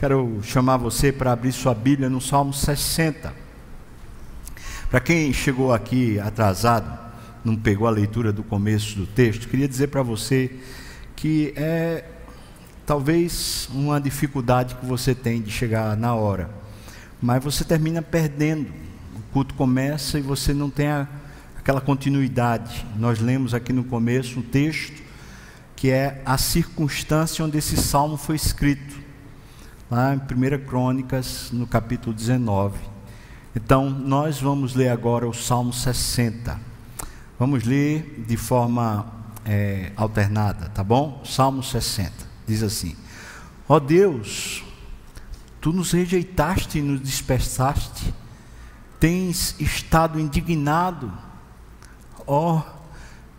Quero chamar você para abrir sua Bíblia no Salmo 60. Para quem chegou aqui atrasado, não pegou a leitura do começo do texto, queria dizer para você que é talvez uma dificuldade que você tem de chegar na hora, mas você termina perdendo. O culto começa e você não tem a, aquela continuidade. Nós lemos aqui no começo um texto que é a circunstância onde esse salmo foi escrito lá em 1 Crônicas, no capítulo 19. Então, nós vamos ler agora o Salmo 60. Vamos ler de forma é, alternada, tá bom? Salmo 60. Diz assim: Ó oh Deus, tu nos rejeitaste e nos dispersaste, tens estado indignado, ó, oh,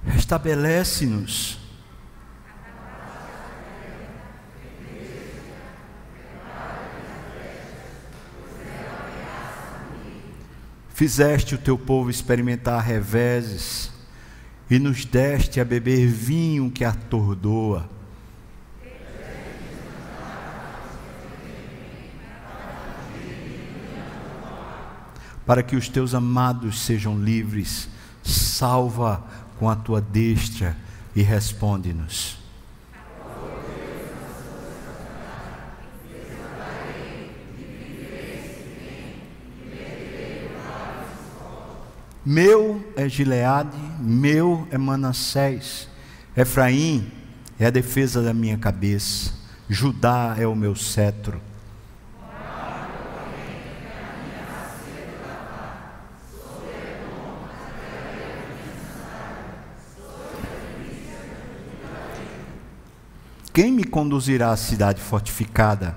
restabelece-nos Fizeste o teu povo experimentar reveses e nos deste a beber vinho que atordoa. Para que os teus amados sejam livres, salva com a tua destra e responde-nos. Meu é Gileade, meu é Manassés. Efraim é a defesa da minha cabeça. Judá é o meu cetro. Quem me conduzirá à cidade fortificada?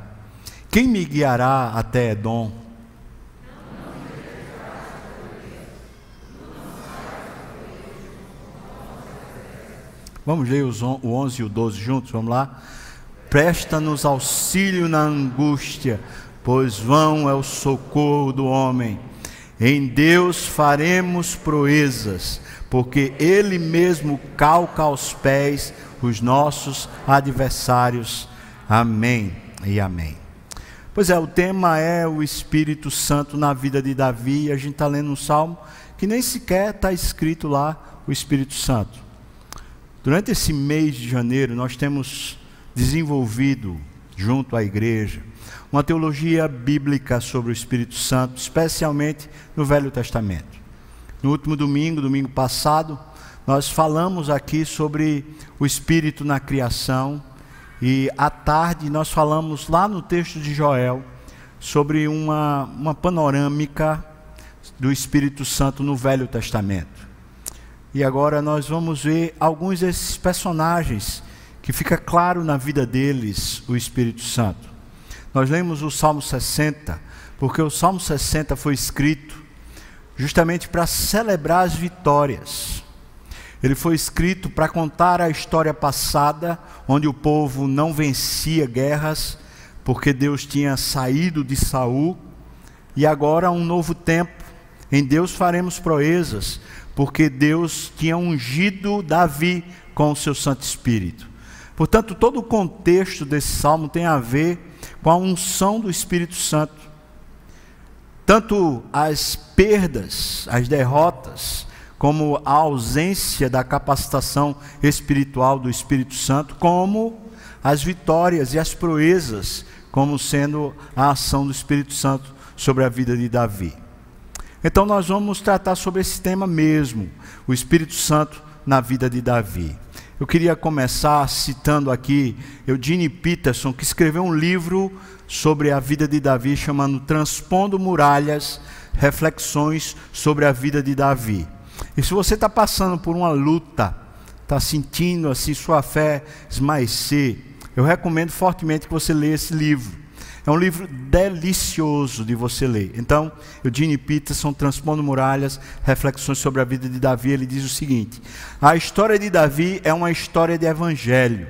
Quem me guiará até Edom? Vamos ler os, o 11 e o 12 juntos, vamos lá? Presta-nos auxílio na angústia, pois vão é o socorro do homem. Em Deus faremos proezas, porque Ele mesmo calca aos pés os nossos adversários. Amém e amém. Pois é, o tema é o Espírito Santo na vida de Davi, e a gente está lendo um salmo que nem sequer está escrito lá o Espírito Santo. Durante esse mês de janeiro, nós temos desenvolvido, junto à igreja, uma teologia bíblica sobre o Espírito Santo, especialmente no Velho Testamento. No último domingo, domingo passado, nós falamos aqui sobre o Espírito na criação, e à tarde nós falamos lá no texto de Joel sobre uma, uma panorâmica do Espírito Santo no Velho Testamento. E agora nós vamos ver alguns desses personagens que fica claro na vida deles o Espírito Santo. Nós lemos o Salmo 60, porque o Salmo 60 foi escrito justamente para celebrar as vitórias. Ele foi escrito para contar a história passada, onde o povo não vencia guerras, porque Deus tinha saído de Saul, e agora um novo tempo. Em Deus faremos proezas, porque Deus tinha ungido Davi com o seu Santo Espírito. Portanto, todo o contexto desse salmo tem a ver com a unção do Espírito Santo. Tanto as perdas, as derrotas, como a ausência da capacitação espiritual do Espírito Santo, como as vitórias e as proezas, como sendo a ação do Espírito Santo sobre a vida de Davi. Então nós vamos tratar sobre esse tema mesmo, o Espírito Santo na vida de Davi. Eu queria começar citando aqui Eugene Peterson, que escreveu um livro sobre a vida de Davi, chamando Transpondo Muralhas, Reflexões sobre a vida de Davi. E se você está passando por uma luta, está sentindo assim sua fé esmaecer, eu recomendo fortemente que você leia esse livro. É um livro delicioso de você ler. Então, Eugene Peterson, Transpondo Muralhas, Reflexões sobre a vida de Davi, ele diz o seguinte: A história de Davi é uma história de evangelho.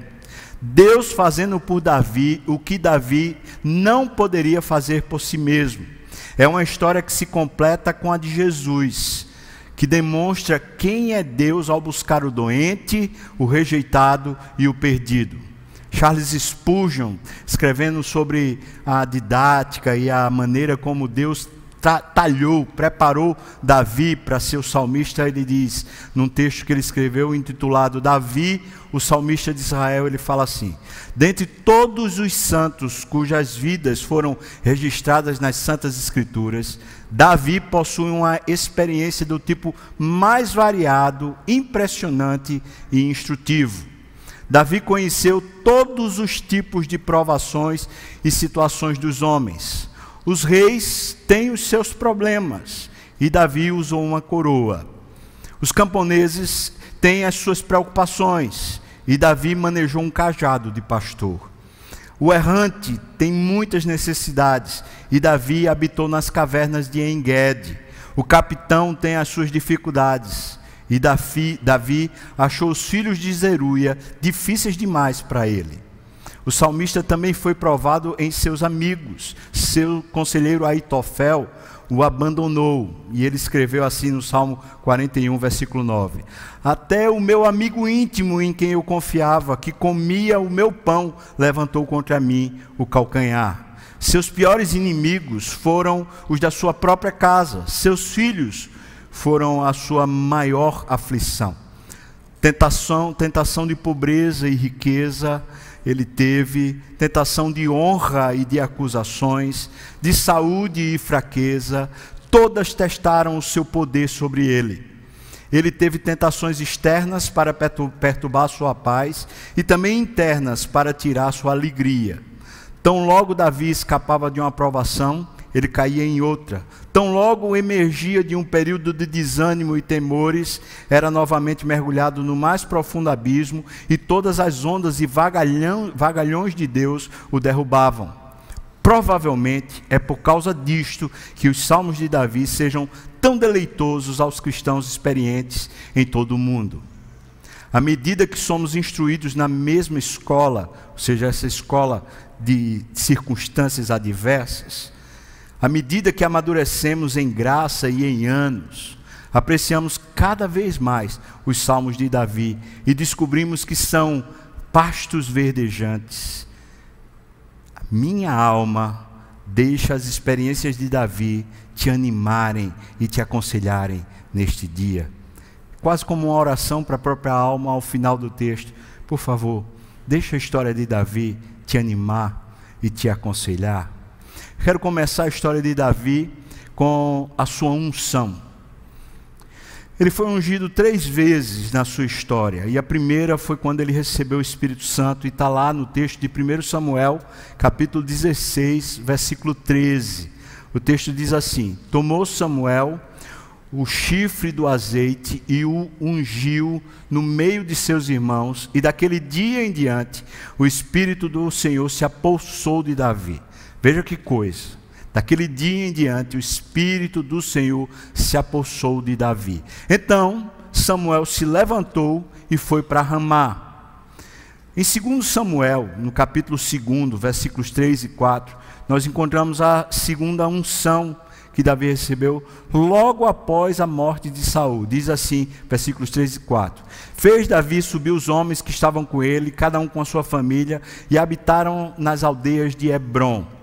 Deus fazendo por Davi o que Davi não poderia fazer por si mesmo. É uma história que se completa com a de Jesus, que demonstra quem é Deus ao buscar o doente, o rejeitado e o perdido. Charles Spurgeon, escrevendo sobre a didática e a maneira como Deus talhou, preparou Davi para ser o salmista, ele diz, num texto que ele escreveu intitulado Davi, o salmista de Israel, ele fala assim: Dentre todos os santos cujas vidas foram registradas nas Santas Escrituras, Davi possui uma experiência do tipo mais variado, impressionante e instrutivo. Davi conheceu todos os tipos de provações e situações dos homens os reis têm os seus problemas e Davi usou uma coroa. Os camponeses têm as suas preocupações e Davi manejou um cajado de pastor. O errante tem muitas necessidades e Davi habitou nas cavernas de Enged. O capitão tem as suas dificuldades e Davi, Davi achou os filhos de Zeruia difíceis demais para ele. O salmista também foi provado em seus amigos. Seu conselheiro Aitofel o abandonou. E ele escreveu assim no Salmo 41, versículo 9: Até o meu amigo íntimo em quem eu confiava, que comia o meu pão, levantou contra mim o calcanhar. Seus piores inimigos foram os da sua própria casa, seus filhos foram a sua maior aflição. Tentação, tentação de pobreza e riqueza, ele teve tentação de honra e de acusações, de saúde e fraqueza, todas testaram o seu poder sobre ele. Ele teve tentações externas para perturbar sua paz e também internas para tirar sua alegria. Tão logo Davi escapava de uma provação, ele caía em outra. Tão logo emergia de um período de desânimo e temores, era novamente mergulhado no mais profundo abismo e todas as ondas e vagalhão, vagalhões de Deus o derrubavam. Provavelmente é por causa disto que os salmos de Davi sejam tão deleitosos aos cristãos experientes em todo o mundo. À medida que somos instruídos na mesma escola, ou seja, essa escola de circunstâncias adversas, à medida que amadurecemos em graça e em anos, apreciamos cada vez mais os salmos de Davi e descobrimos que são pastos verdejantes. Minha alma deixa as experiências de Davi te animarem e te aconselharem neste dia. Quase como uma oração para a própria alma ao final do texto. Por favor, deixa a história de Davi te animar e te aconselhar. Quero começar a história de Davi com a sua unção. Ele foi ungido três vezes na sua história, e a primeira foi quando ele recebeu o Espírito Santo, e está lá no texto de 1 Samuel, capítulo 16, versículo 13. O texto diz assim: Tomou Samuel o chifre do azeite e o ungiu no meio de seus irmãos, e daquele dia em diante o Espírito do Senhor se apossou de Davi. Veja que coisa. Daquele dia em diante, o Espírito do Senhor se apossou de Davi. Então, Samuel se levantou e foi para Ramá. Em 2 Samuel, no capítulo 2, versículos 3 e 4, nós encontramos a segunda unção que Davi recebeu logo após a morte de Saul. Diz assim, versículos 3 e 4. Fez Davi subir os homens que estavam com ele, cada um com a sua família, e habitaram nas aldeias de Hebron.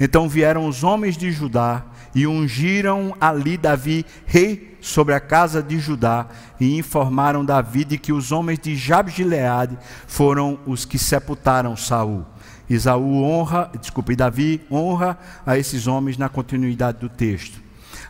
Então vieram os homens de Judá e ungiram ali Davi rei sobre a casa de Judá e informaram Davi de que os homens de Jabgileade foram os que sepultaram Saul. Isaú honra, desculpe, Davi honra a esses homens na continuidade do texto.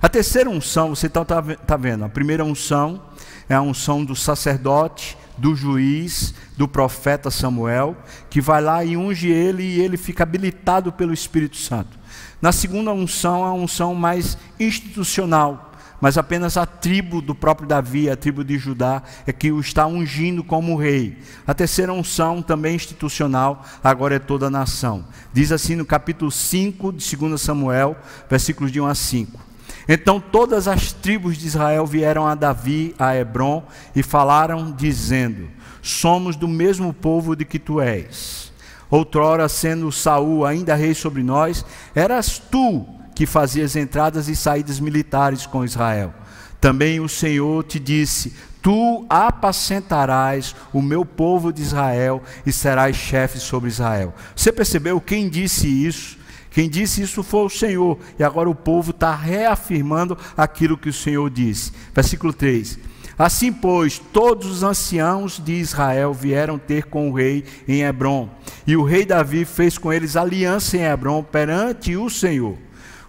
A terceira unção, você está tá vendo, a primeira unção é a unção do sacerdote, do juiz, do profeta Samuel, que vai lá e unge ele e ele fica habilitado pelo Espírito Santo. Na segunda unção, a unção mais institucional, mas apenas a tribo do próprio Davi, a tribo de Judá, é que o está ungindo como rei. A terceira unção, também institucional, agora é toda a nação. Diz assim no capítulo 5 de 2 Samuel, versículos de 1 a 5. Então todas as tribos de Israel vieram a Davi, a Hebron, e falaram, dizendo: Somos do mesmo povo de que tu és. Outrora, sendo Saul ainda rei sobre nós, eras tu que fazias entradas e saídas militares com Israel. Também o Senhor te disse: Tu apacentarás o meu povo de Israel e serás chefe sobre Israel. Você percebeu quem disse isso? Quem disse isso foi o Senhor, e agora o povo está reafirmando aquilo que o Senhor disse. Versículo 3: Assim, pois, todos os anciãos de Israel vieram ter com o rei em Hebron, e o rei Davi fez com eles aliança em Hebron perante o Senhor.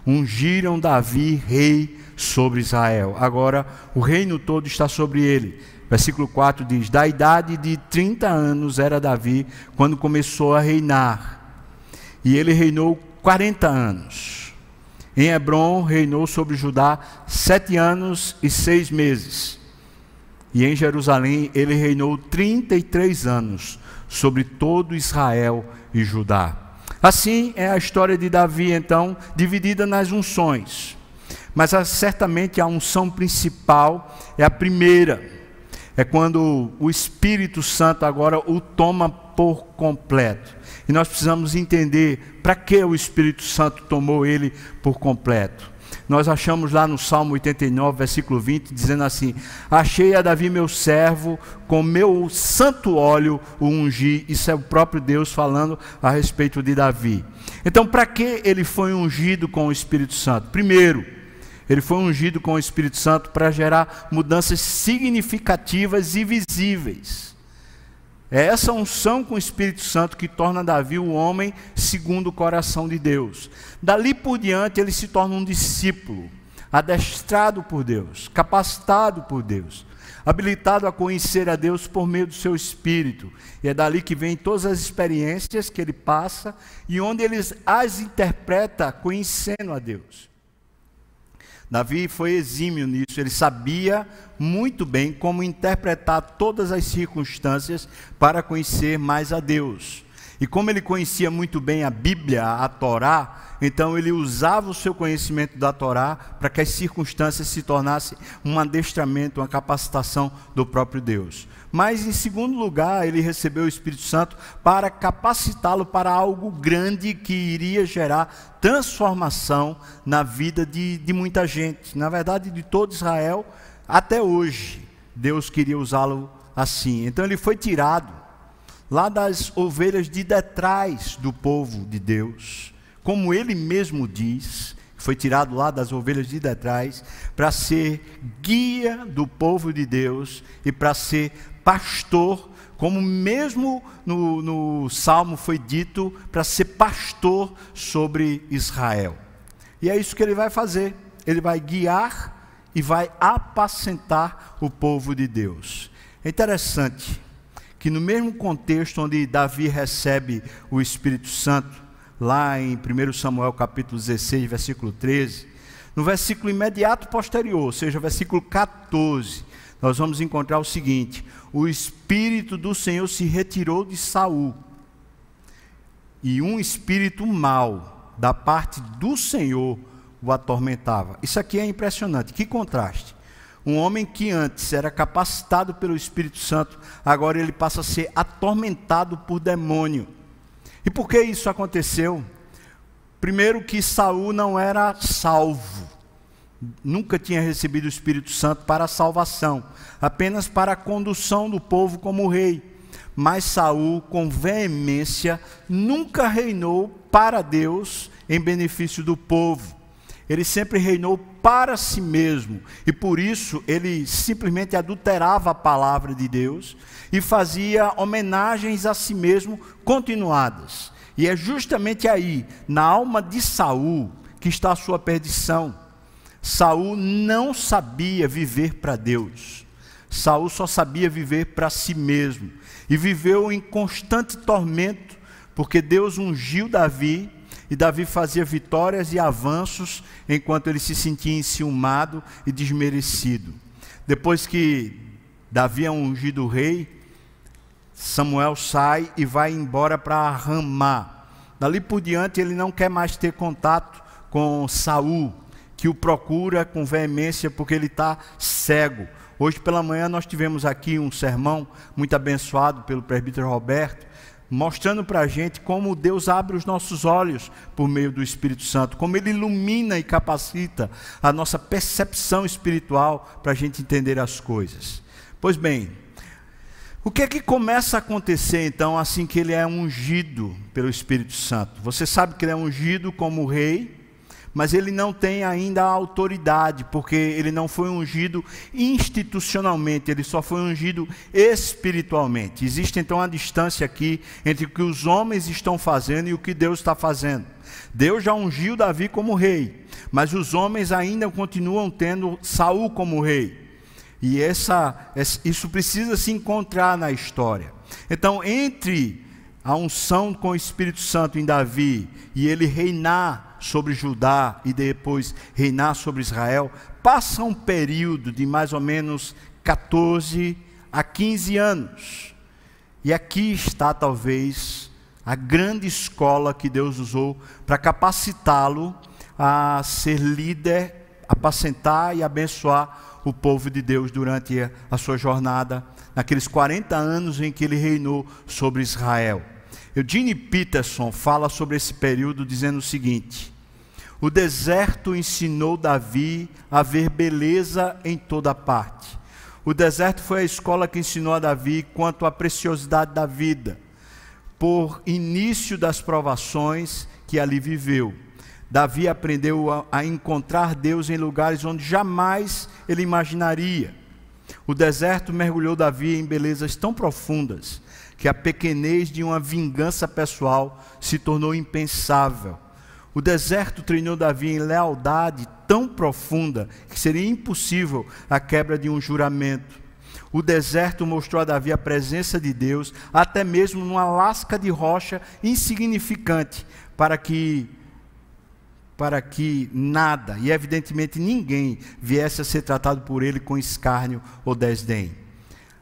Ungiram Davi rei sobre Israel. Agora o reino todo está sobre ele. Versículo 4 diz: Da idade de 30 anos era Davi quando começou a reinar, e ele reinou 40 anos. Em Hebron reinou sobre Judá sete anos e seis meses. E em Jerusalém ele reinou 33 anos sobre todo Israel e Judá. Assim é a história de Davi, então, dividida nas unções. Mas certamente a unção principal é a primeira. É quando o Espírito Santo agora o toma por completo. E nós precisamos entender para que o Espírito Santo tomou ele por completo. Nós achamos lá no Salmo 89, versículo 20, dizendo assim: Achei a Davi meu servo, com meu santo óleo o ungi. Isso é o próprio Deus falando a respeito de Davi. Então, para que ele foi ungido com o Espírito Santo? Primeiro, ele foi ungido com o Espírito Santo para gerar mudanças significativas e visíveis. É essa unção com o Espírito Santo que torna Davi o homem segundo o coração de Deus. Dali por diante, ele se torna um discípulo, adestrado por Deus, capacitado por Deus, habilitado a conhecer a Deus por meio do seu espírito. E é dali que vem todas as experiências que ele passa e onde ele as interpreta conhecendo a Deus. Davi foi exímio nisso, ele sabia muito bem como interpretar todas as circunstâncias para conhecer mais a Deus. E como ele conhecia muito bem a Bíblia, a Torá, então ele usava o seu conhecimento da Torá para que as circunstâncias se tornassem um adestramento, uma capacitação do próprio Deus. Mas, em segundo lugar, ele recebeu o Espírito Santo para capacitá-lo para algo grande que iria gerar transformação na vida de, de muita gente. Na verdade, de todo Israel, até hoje, Deus queria usá-lo assim. Então, ele foi tirado lá das ovelhas de detrás do povo de Deus, como ele mesmo diz, foi tirado lá das ovelhas de detrás, para ser guia do povo de Deus e para ser pastor, como mesmo no, no Salmo foi dito, para ser pastor sobre Israel. E é isso que ele vai fazer. Ele vai guiar e vai apacentar o povo de Deus. É interessante que no mesmo contexto onde Davi recebe o Espírito Santo, lá em 1 Samuel capítulo 16, versículo 13, no versículo imediato posterior, ou seja, versículo 14, nós vamos encontrar o seguinte: o espírito do Senhor se retirou de Saul, e um espírito mau da parte do Senhor o atormentava. Isso aqui é impressionante, que contraste. Um homem que antes era capacitado pelo Espírito Santo, agora ele passa a ser atormentado por demônio. E por que isso aconteceu? Primeiro que Saul não era salvo nunca tinha recebido o Espírito Santo para a salvação, apenas para a condução do povo como rei. Mas Saul, com veemência, nunca reinou para Deus em benefício do povo. Ele sempre reinou para si mesmo, e por isso ele simplesmente adulterava a palavra de Deus e fazia homenagens a si mesmo continuadas. E é justamente aí, na alma de Saul, que está a sua perdição. Saul não sabia viver para Deus. Saul só sabia viver para si mesmo e viveu em constante tormento, porque Deus ungiu Davi e Davi fazia vitórias e avanços enquanto ele se sentia enciumado e desmerecido. Depois que Davi é ungido rei, Samuel sai e vai embora para Ramá. Dali por diante ele não quer mais ter contato com Saul, que o procura com veemência porque ele está cego. Hoje pela manhã nós tivemos aqui um sermão muito abençoado pelo presbítero Roberto, mostrando para a gente como Deus abre os nossos olhos por meio do Espírito Santo, como Ele ilumina e capacita a nossa percepção espiritual para a gente entender as coisas. Pois bem, o que é que começa a acontecer então assim que ele é ungido pelo Espírito Santo? Você sabe que ele é ungido como rei, mas ele não tem ainda a autoridade, porque ele não foi ungido institucionalmente, ele só foi ungido espiritualmente. Existe então uma distância aqui entre o que os homens estão fazendo e o que Deus está fazendo. Deus já ungiu Davi como rei, mas os homens ainda continuam tendo Saul como rei. E essa, isso precisa se encontrar na história. Então, entre a unção com o Espírito Santo em Davi e ele reinar sobre Judá e depois reinar sobre Israel, passa um período de mais ou menos 14 a 15 anos. E aqui está talvez a grande escola que Deus usou para capacitá-lo a ser líder, apacentar e abençoar o povo de Deus durante a sua jornada, naqueles 40 anos em que ele reinou sobre Israel. Eugene Peterson fala sobre esse período dizendo o seguinte: O deserto ensinou Davi a ver beleza em toda parte. O deserto foi a escola que ensinou a Davi quanto à preciosidade da vida, por início das provações que ali viveu. Davi aprendeu a, a, encontrar Deus em lugares onde jamais ele imaginaria. O deserto mergulhou Davi em belezas tão profundas que a pequenez de uma vingança pessoal se tornou impensável. O deserto treinou Davi em lealdade tão profunda que seria impossível a quebra de um juramento. O deserto mostrou a Davi a presença de Deus, até mesmo numa lasca de rocha insignificante, para que para que nada, e evidentemente ninguém, viesse a ser tratado por ele com escárnio ou desdém.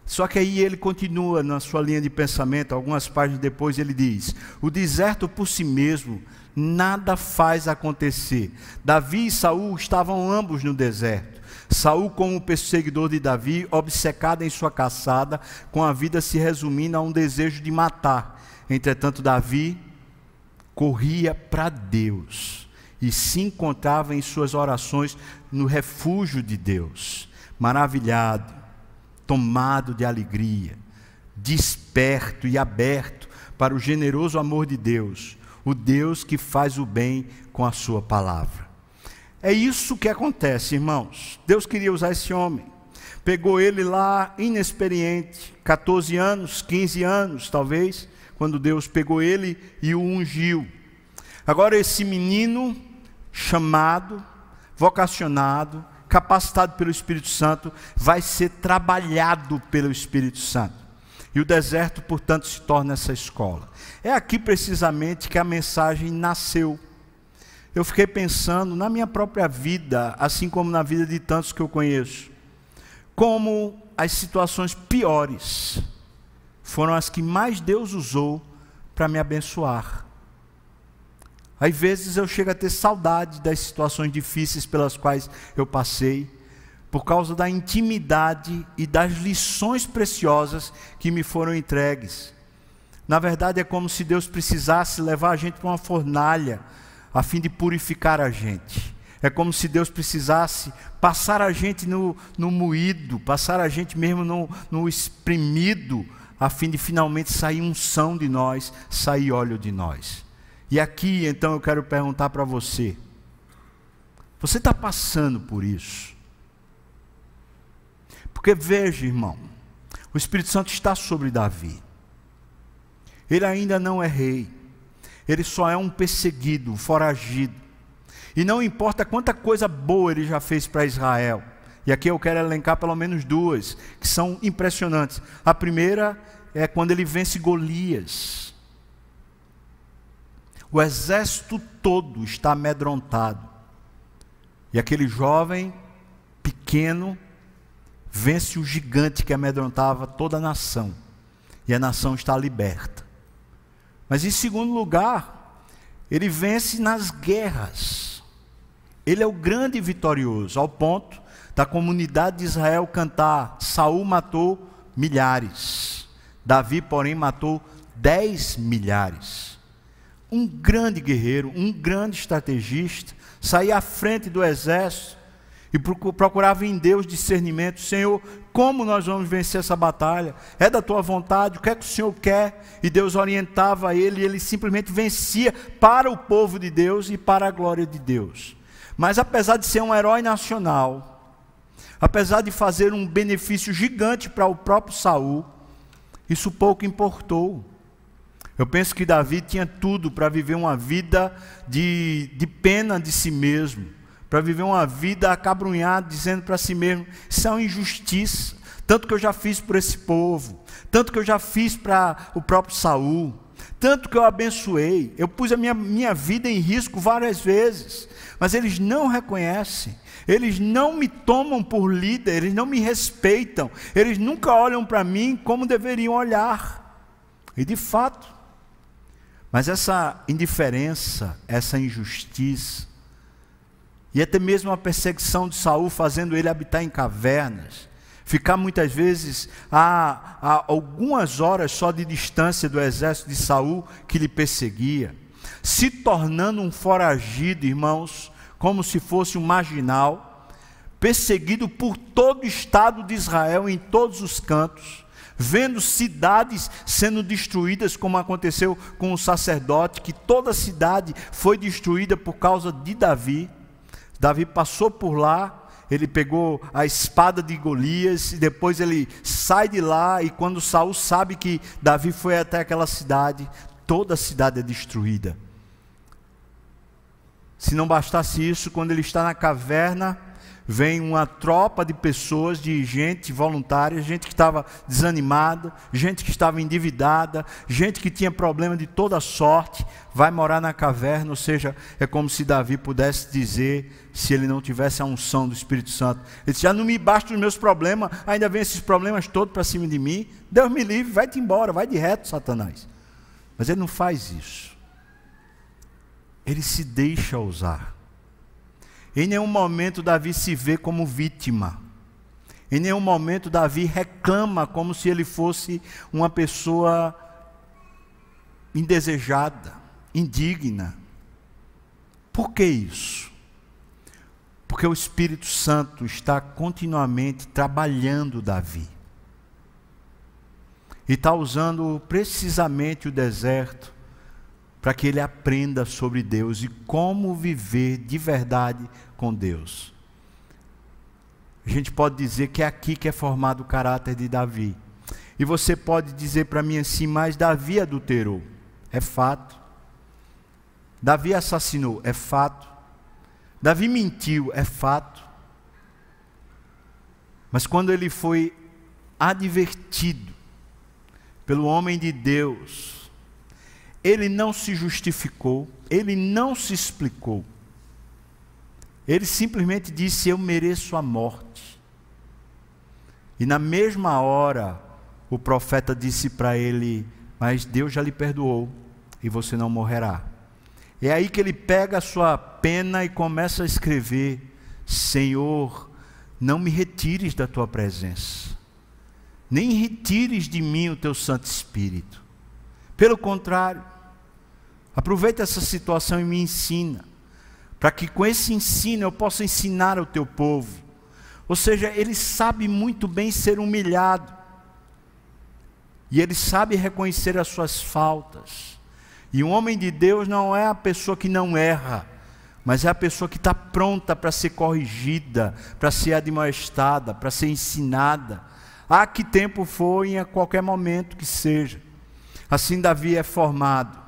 Só que aí ele continua na sua linha de pensamento, algumas páginas depois ele diz: O deserto por si mesmo nada faz acontecer. Davi e Saul estavam ambos no deserto. Saul, como perseguidor de Davi, obcecado em sua caçada, com a vida se resumindo a um desejo de matar. Entretanto, Davi corria para Deus e se encontrava em suas orações no refúgio de Deus, maravilhado, tomado de alegria, desperto e aberto para o generoso amor de Deus, o Deus que faz o bem com a sua palavra. É isso que acontece, irmãos. Deus queria usar esse homem. Pegou ele lá inexperiente, 14 anos, 15 anos, talvez, quando Deus pegou ele e o ungiu. Agora esse menino chamado, vocacionado, capacitado pelo Espírito Santo, vai ser trabalhado pelo Espírito Santo. E o deserto, portanto, se torna essa escola. É aqui precisamente que a mensagem nasceu. Eu fiquei pensando na minha própria vida, assim como na vida de tantos que eu conheço, como as situações piores foram as que mais Deus usou para me abençoar. Às vezes eu chego a ter saudade das situações difíceis pelas quais eu passei, por causa da intimidade e das lições preciosas que me foram entregues. Na verdade, é como se Deus precisasse levar a gente para uma fornalha, a fim de purificar a gente. É como se Deus precisasse passar a gente no, no moído, passar a gente mesmo no, no espremido, a fim de finalmente sair unção de nós, sair óleo de nós. E aqui então eu quero perguntar para você: você está passando por isso? Porque veja, irmão, o Espírito Santo está sobre Davi. Ele ainda não é rei, ele só é um perseguido, um foragido. E não importa quanta coisa boa ele já fez para Israel. E aqui eu quero elencar pelo menos duas, que são impressionantes. A primeira é quando ele vence Golias. O exército todo está amedrontado. E aquele jovem pequeno vence o gigante que amedrontava toda a nação. E a nação está liberta. Mas em segundo lugar, ele vence nas guerras. Ele é o grande vitorioso, ao ponto da comunidade de Israel cantar: Saul matou milhares, Davi, porém, matou dez milhares. Um grande guerreiro, um grande estrategista, saía à frente do exército e procurava em Deus discernimento: Senhor, como nós vamos vencer essa batalha? É da tua vontade? O que é que o Senhor quer? E Deus orientava ele e ele simplesmente vencia para o povo de Deus e para a glória de Deus. Mas apesar de ser um herói nacional, apesar de fazer um benefício gigante para o próprio Saul, isso pouco importou. Eu penso que Davi tinha tudo para viver uma vida de, de pena de si mesmo para viver uma vida acabrunhada, dizendo para si mesmo: isso é uma injustiça. Tanto que eu já fiz por esse povo, tanto que eu já fiz para o próprio Saul, tanto que eu abençoei, eu pus a minha, minha vida em risco várias vezes, mas eles não reconhecem, eles não me tomam por líder, eles não me respeitam, eles nunca olham para mim como deveriam olhar. E de fato, mas essa indiferença, essa injustiça, e até mesmo a perseguição de Saul fazendo ele habitar em cavernas, ficar muitas vezes a, a algumas horas só de distância do exército de Saul que lhe perseguia, se tornando um foragido, irmãos, como se fosse um marginal, perseguido por todo o estado de Israel em todos os cantos, vendo cidades sendo destruídas, como aconteceu com o sacerdote, que toda a cidade foi destruída por causa de Davi. Davi passou por lá, ele pegou a espada de Golias e depois ele sai de lá e quando Saul sabe que Davi foi até aquela cidade, toda a cidade é destruída. Se não bastasse isso, quando ele está na caverna, vem uma tropa de pessoas, de gente voluntária, gente que estava desanimada, gente que estava endividada, gente que tinha problema de toda sorte, vai morar na caverna, ou seja, é como se Davi pudesse dizer, se ele não tivesse a unção do Espírito Santo, ele disse, já não me basta os meus problemas, ainda vem esses problemas todos para cima de mim, Deus me livre, vai-te embora, vai de reto, Satanás. Mas ele não faz isso. Ele se deixa usar. Em nenhum momento Davi se vê como vítima. Em nenhum momento Davi reclama como se ele fosse uma pessoa indesejada, indigna. Por que isso? Porque o Espírito Santo está continuamente trabalhando Davi. E está usando precisamente o deserto para que ele aprenda sobre Deus e como viver de verdade com Deus. A gente pode dizer que é aqui que é formado o caráter de Davi. E você pode dizer para mim assim, mas Davi adulterou. É fato. Davi assassinou. É fato. Davi mentiu. É fato. Mas quando ele foi advertido pelo homem de Deus, ele não se justificou, ele não se explicou. Ele simplesmente disse: Eu mereço a morte. E na mesma hora, o profeta disse para ele: Mas Deus já lhe perdoou e você não morrerá. É aí que ele pega a sua pena e começa a escrever: Senhor, não me retires da tua presença, nem retires de mim o teu Santo Espírito. Pelo contrário, aproveita essa situação e me ensina para que com esse ensino eu possa ensinar ao teu povo. Ou seja, ele sabe muito bem ser humilhado, e ele sabe reconhecer as suas faltas. E um homem de Deus não é a pessoa que não erra, mas é a pessoa que está pronta para ser corrigida, para ser admoestada, para ser ensinada. A que tempo for, em qualquer momento que seja. Assim Davi é formado.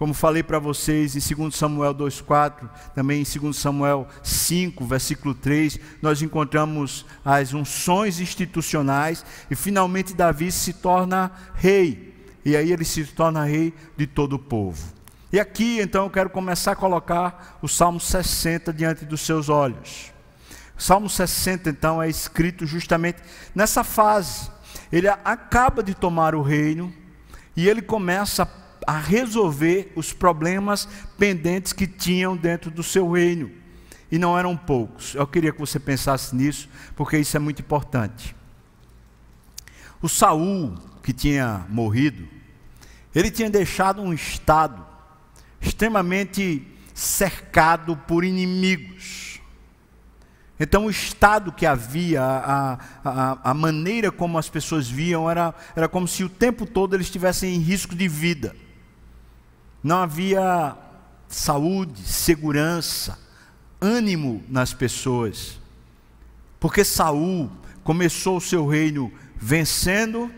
Como falei para vocês em 2 Samuel 2,4, também em 2 Samuel 5, versículo 3, nós encontramos as unções institucionais e finalmente Davi se torna rei. E aí ele se torna rei de todo o povo. E aqui então eu quero começar a colocar o Salmo 60 diante dos seus olhos. O Salmo 60 então é escrito justamente nessa fase. Ele acaba de tomar o reino e ele começa a a resolver os problemas pendentes que tinham dentro do seu reino. E não eram poucos. Eu queria que você pensasse nisso, porque isso é muito importante. O Saul, que tinha morrido, Ele tinha deixado um estado extremamente cercado por inimigos. Então, o estado que havia, a, a, a maneira como as pessoas viam, era, era como se o tempo todo eles estivessem em risco de vida. Não havia saúde, segurança, ânimo nas pessoas. Porque Saul começou o seu reino vencendo,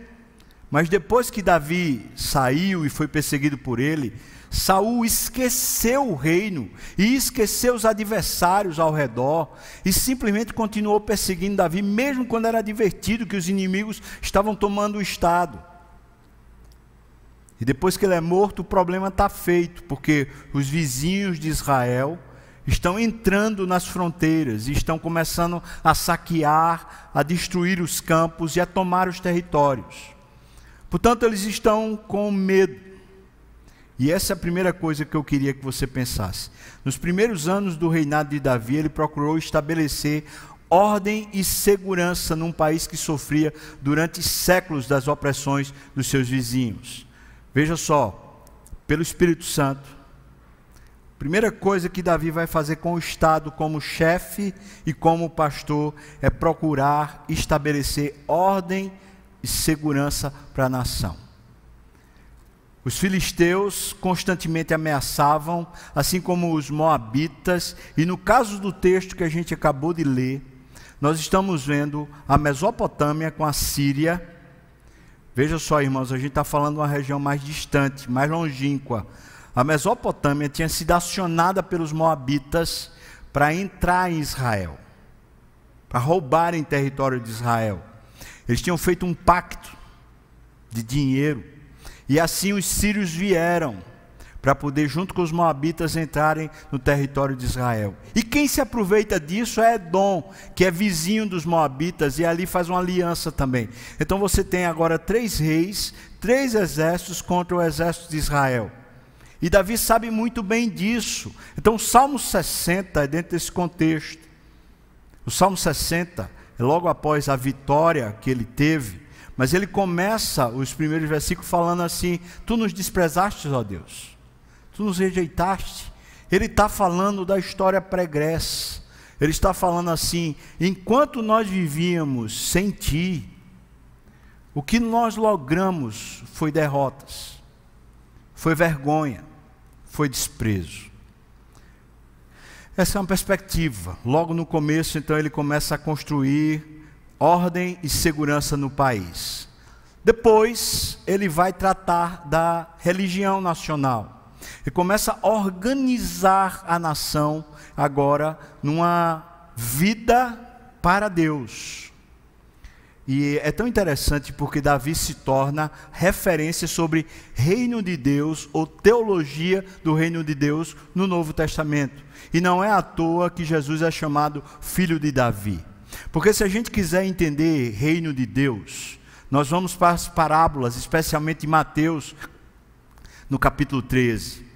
mas depois que Davi saiu e foi perseguido por ele, Saul esqueceu o reino e esqueceu os adversários ao redor e simplesmente continuou perseguindo Davi, mesmo quando era advertido que os inimigos estavam tomando o estado. E depois que ele é morto, o problema está feito, porque os vizinhos de Israel estão entrando nas fronteiras e estão começando a saquear, a destruir os campos e a tomar os territórios. Portanto, eles estão com medo. E essa é a primeira coisa que eu queria que você pensasse. Nos primeiros anos do reinado de Davi, ele procurou estabelecer ordem e segurança num país que sofria durante séculos das opressões dos seus vizinhos. Veja só, pelo Espírito Santo, Primeira coisa que Davi vai fazer com o Estado, como chefe e como pastor, é procurar estabelecer ordem e segurança para a nação. Os filisteus constantemente ameaçavam, assim como os moabitas, e no caso do texto que a gente acabou de ler, nós estamos vendo a Mesopotâmia com a Síria. Veja só, irmãos, a gente está falando de uma região mais distante, mais longínqua a Mesopotâmia tinha sido acionada pelos moabitas para entrar em Israel, para roubarem território de Israel. Eles tinham feito um pacto de dinheiro, e assim os sírios vieram para poder, junto com os moabitas, entrarem no território de Israel. E quem se aproveita disso é Edom, que é vizinho dos moabitas, e ali faz uma aliança também. Então você tem agora três reis, três exércitos contra o exército de Israel. E Davi sabe muito bem disso. Então, o Salmo 60 é dentro desse contexto. O Salmo 60 é logo após a vitória que ele teve, mas ele começa os primeiros versículos falando assim: Tu nos desprezaste, ó Deus, tu nos rejeitaste. Ele está falando da história pregressa. Ele está falando assim: enquanto nós vivíamos sem ti, o que nós logramos foi derrotas, foi vergonha, foi desprezo. Essa é uma perspectiva. Logo no começo, então, ele começa a construir ordem e segurança no país. Depois, ele vai tratar da religião nacional. E começa a organizar a nação agora numa vida para Deus. E é tão interessante porque Davi se torna referência sobre reino de Deus ou teologia do reino de Deus no Novo Testamento. E não é à toa que Jesus é chamado filho de Davi. Porque se a gente quiser entender reino de Deus, nós vamos para as parábolas, especialmente em Mateus, no capítulo 13.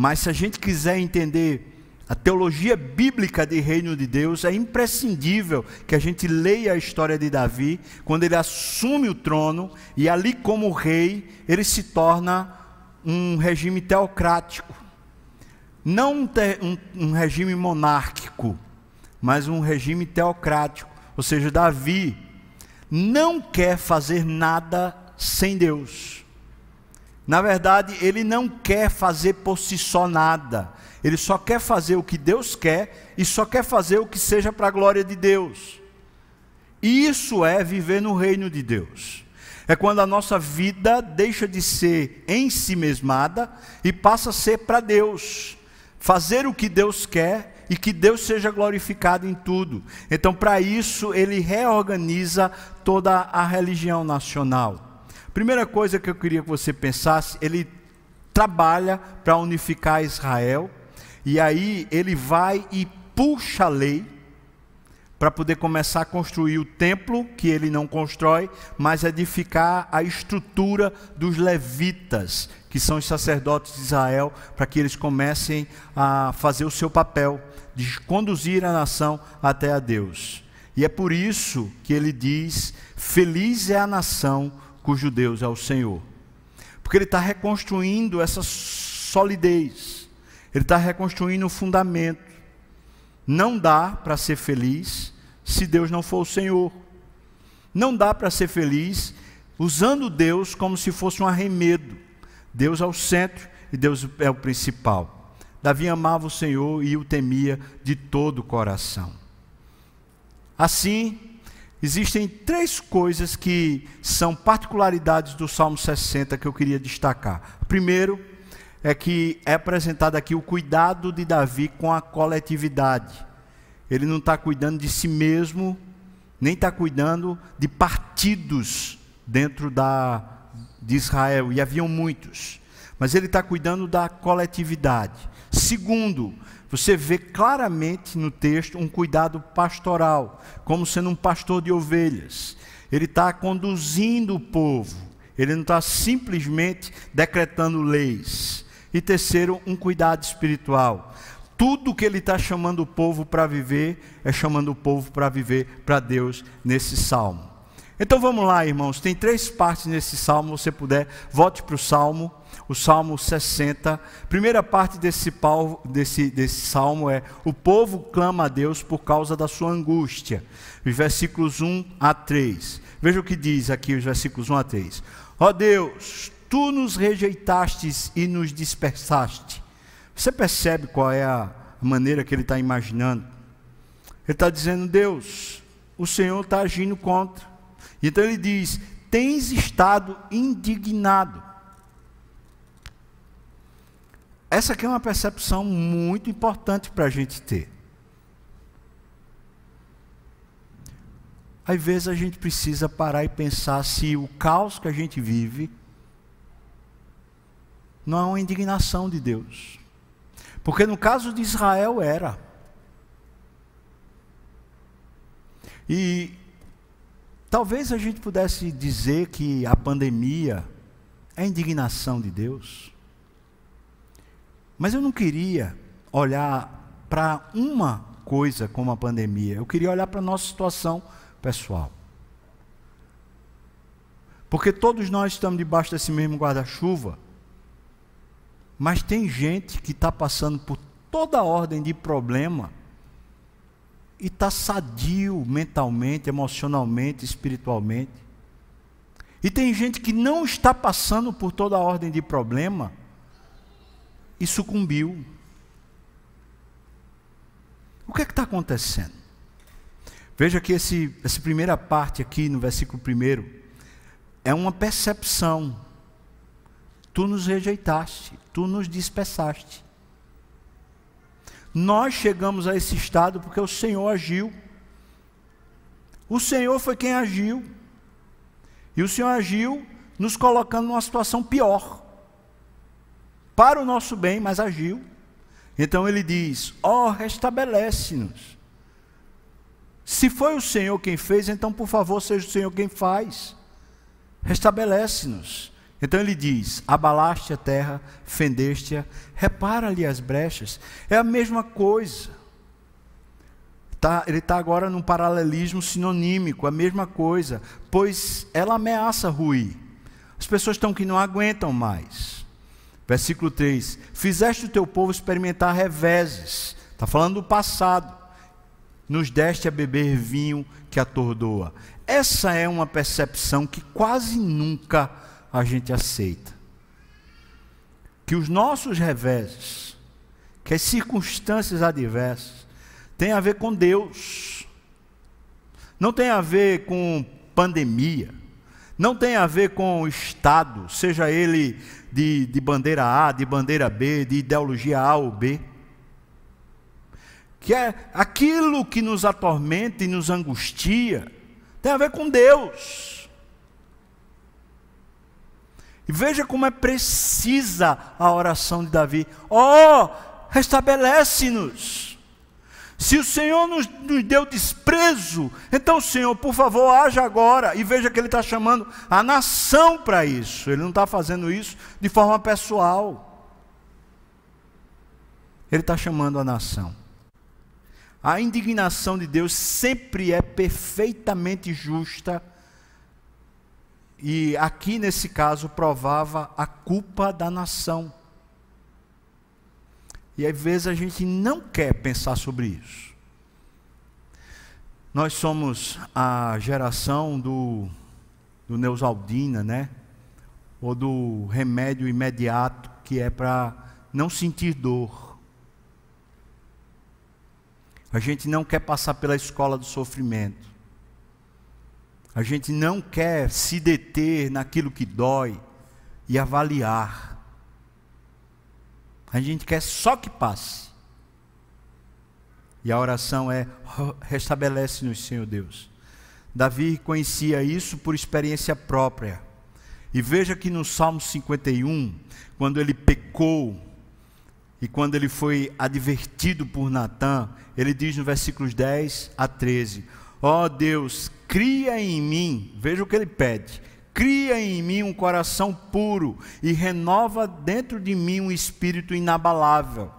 Mas se a gente quiser entender a teologia bíblica de reino de Deus é imprescindível que a gente leia a história de Davi, quando ele assume o trono e ali como rei, ele se torna um regime teocrático. Não um, te, um, um regime monárquico, mas um regime teocrático. Ou seja, Davi não quer fazer nada sem Deus. Na verdade, ele não quer fazer por si só nada. Ele só quer fazer o que Deus quer e só quer fazer o que seja para a glória de Deus. Isso é viver no reino de Deus. É quando a nossa vida deixa de ser em si mesmada e passa a ser para Deus. Fazer o que Deus quer e que Deus seja glorificado em tudo. Então, para isso, ele reorganiza toda a religião nacional. Primeira coisa que eu queria que você pensasse, ele trabalha para unificar Israel e aí ele vai e puxa a lei para poder começar a construir o templo, que ele não constrói, mas edificar a estrutura dos levitas, que são os sacerdotes de Israel, para que eles comecem a fazer o seu papel de conduzir a nação até a Deus. E é por isso que ele diz: Feliz é a nação cujo Deus é o Senhor. Porque ele está reconstruindo essa solidez, ele está reconstruindo o fundamento. Não dá para ser feliz se Deus não for o Senhor. Não dá para ser feliz usando Deus como se fosse um arremedo. Deus é o centro e Deus é o principal. Davi amava o Senhor e o temia de todo o coração. Assim, existem três coisas que são particularidades do Salmo 60 que eu queria destacar. Primeiro, é que é apresentado aqui o cuidado de Davi com a coletividade. Ele não está cuidando de si mesmo, nem está cuidando de partidos dentro da, de Israel, e haviam muitos. Mas ele está cuidando da coletividade. Segundo, você vê claramente no texto um cuidado pastoral, como sendo um pastor de ovelhas. Ele está conduzindo o povo, ele não está simplesmente decretando leis. E terceiro, um cuidado espiritual. Tudo que ele está chamando o povo para viver, é chamando o povo para viver para Deus nesse salmo. Então vamos lá, irmãos. Tem três partes nesse salmo. Se você puder, volte para o salmo o Salmo 60. Primeira parte desse, desse, desse salmo é: O povo clama a Deus por causa da sua angústia. Os versículos 1 a 3. Veja o que diz aqui os versículos 1 a 3. Ó oh Deus, tu nos rejeitastes e nos dispersaste. Você percebe qual é a maneira que ele está imaginando? Ele está dizendo: Deus, o Senhor está agindo contra. Então ele diz: Tens estado indignado. Essa aqui é uma percepção muito importante para a gente ter. Às vezes a gente precisa parar e pensar se o caos que a gente vive não é uma indignação de Deus. Porque no caso de Israel era. E talvez a gente pudesse dizer que a pandemia é indignação de Deus. Mas eu não queria olhar para uma coisa como a pandemia, eu queria olhar para a nossa situação pessoal. Porque todos nós estamos debaixo desse mesmo guarda-chuva, mas tem gente que está passando por toda a ordem de problema e está sadio mentalmente, emocionalmente, espiritualmente. E tem gente que não está passando por toda a ordem de problema e sucumbiu. O que é que está acontecendo? Veja que esse, essa primeira parte aqui, no versículo 1, é uma percepção. Tu nos rejeitaste, tu nos dispersaste. Nós chegamos a esse estado porque o Senhor agiu. O Senhor foi quem agiu. E o Senhor agiu nos colocando numa situação pior para o nosso bem, mas agiu. Então ele diz: Ó, oh, restabelece-nos. Se foi o Senhor quem fez, então por favor seja o Senhor quem faz. Restabelece-nos. Então ele diz: abalaste a terra, fendeste-a, repara-lhe as brechas. É a mesma coisa. Tá, ele está agora num paralelismo sinonímico, a mesma coisa, pois ela ameaça ruir. As pessoas estão que não aguentam mais. Versículo 3: Fizeste o teu povo experimentar reveses. Está falando do passado. Nos deste a beber vinho que atordoa. Essa é uma percepção que quase nunca a gente aceita. Que os nossos reveses, que as circunstâncias adversas, têm a ver com Deus. Não tem a ver com pandemia. Não tem a ver com o Estado, seja ele de, de bandeira A, de bandeira B, de ideologia A ou B. Que é aquilo que nos atormenta e nos angustia, tem a ver com Deus. E veja como é precisa a oração de Davi: oh, restabelece-nos. Se o Senhor nos, nos, deu desprezo, então, Senhor, por favor, haja agora. E veja que Ele está chamando a nação para isso. Ele não está fazendo isso de forma pessoal. Ele está chamando a nação. A indignação de Deus sempre é perfeitamente justa e aqui nesse caso provava a culpa da nação. E às vezes a gente não quer pensar sobre isso. Nós somos a geração do, do Neusaldina, né? Ou do remédio imediato que é para não sentir dor. A gente não quer passar pela escola do sofrimento. A gente não quer se deter naquilo que dói e avaliar. A gente quer só que passe. E a oração é: restabelece-nos, Senhor Deus. Davi conhecia isso por experiência própria. E veja que no Salmo 51, quando ele pecou e quando ele foi advertido por Natã, ele diz no versículos 10 a 13: Ó oh Deus, cria em mim, veja o que ele pede, cria em mim um coração puro e renova dentro de mim um espírito inabalável.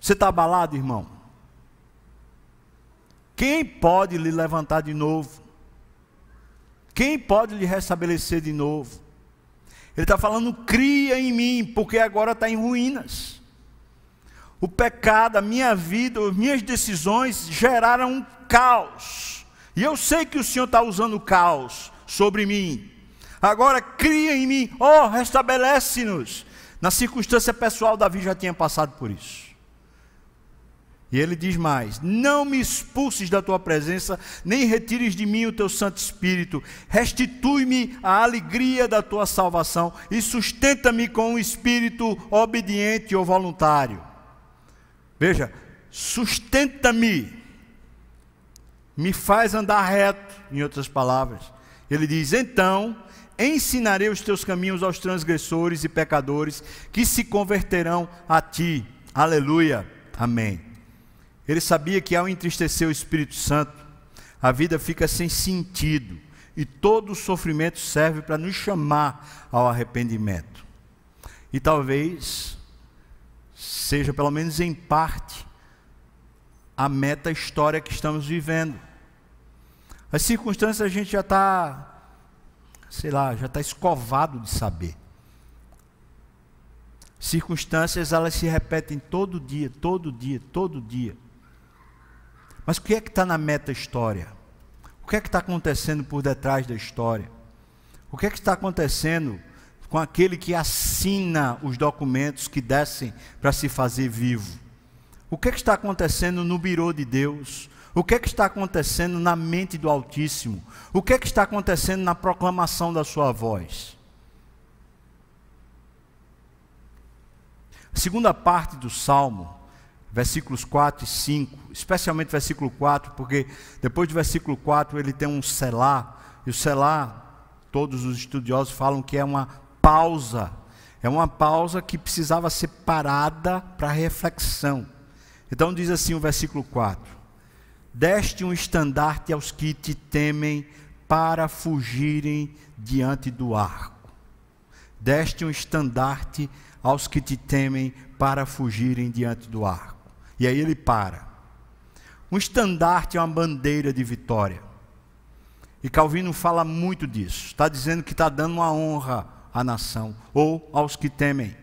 Você está abalado, irmão? Quem pode lhe levantar de novo? Quem pode lhe restabelecer de novo? Ele está falando, cria em mim, porque agora está em ruínas. O pecado, a minha vida, as minhas decisões geraram um caos. E eu sei que o Senhor está usando o caos sobre mim. Agora cria em mim, oh, restabelece-nos. Na circunstância pessoal, Davi já tinha passado por isso. E ele diz mais: Não me expulses da tua presença, nem retires de mim o teu Santo Espírito. Restitui-me a alegria da tua salvação e sustenta-me com um espírito obediente ou voluntário. Veja, sustenta-me, me faz andar reto, em outras palavras. Ele diz: Então ensinarei os teus caminhos aos transgressores e pecadores que se converterão a ti. Aleluia. Amém. Ele sabia que ao entristecer o Espírito Santo, a vida fica sem sentido e todo o sofrimento serve para nos chamar ao arrependimento. E talvez seja, pelo menos em parte, a meta história que estamos vivendo. As circunstâncias a gente já está, sei lá, já está escovado de saber. Circunstâncias elas se repetem todo dia, todo dia, todo dia. Mas o que é que está na meta-história? O que é que está acontecendo por detrás da história? O que é que está acontecendo com aquele que assina os documentos que descem para se fazer vivo? O que é que está acontecendo no birô de Deus? O que é que está acontecendo na mente do Altíssimo? O que é que está acontecendo na proclamação da sua voz? A segunda parte do salmo versículos 4 e 5, especialmente versículo 4, porque depois do versículo 4 ele tem um selá, e o selá, todos os estudiosos falam que é uma pausa, é uma pausa que precisava ser parada para reflexão. Então diz assim o versículo 4: Deste um estandarte aos que te temem para fugirem diante do arco. Deste um estandarte aos que te temem para fugirem diante do arco. E aí ele para. Um estandarte é uma bandeira de vitória. E Calvino fala muito disso. Está dizendo que está dando uma honra à nação ou aos que temem.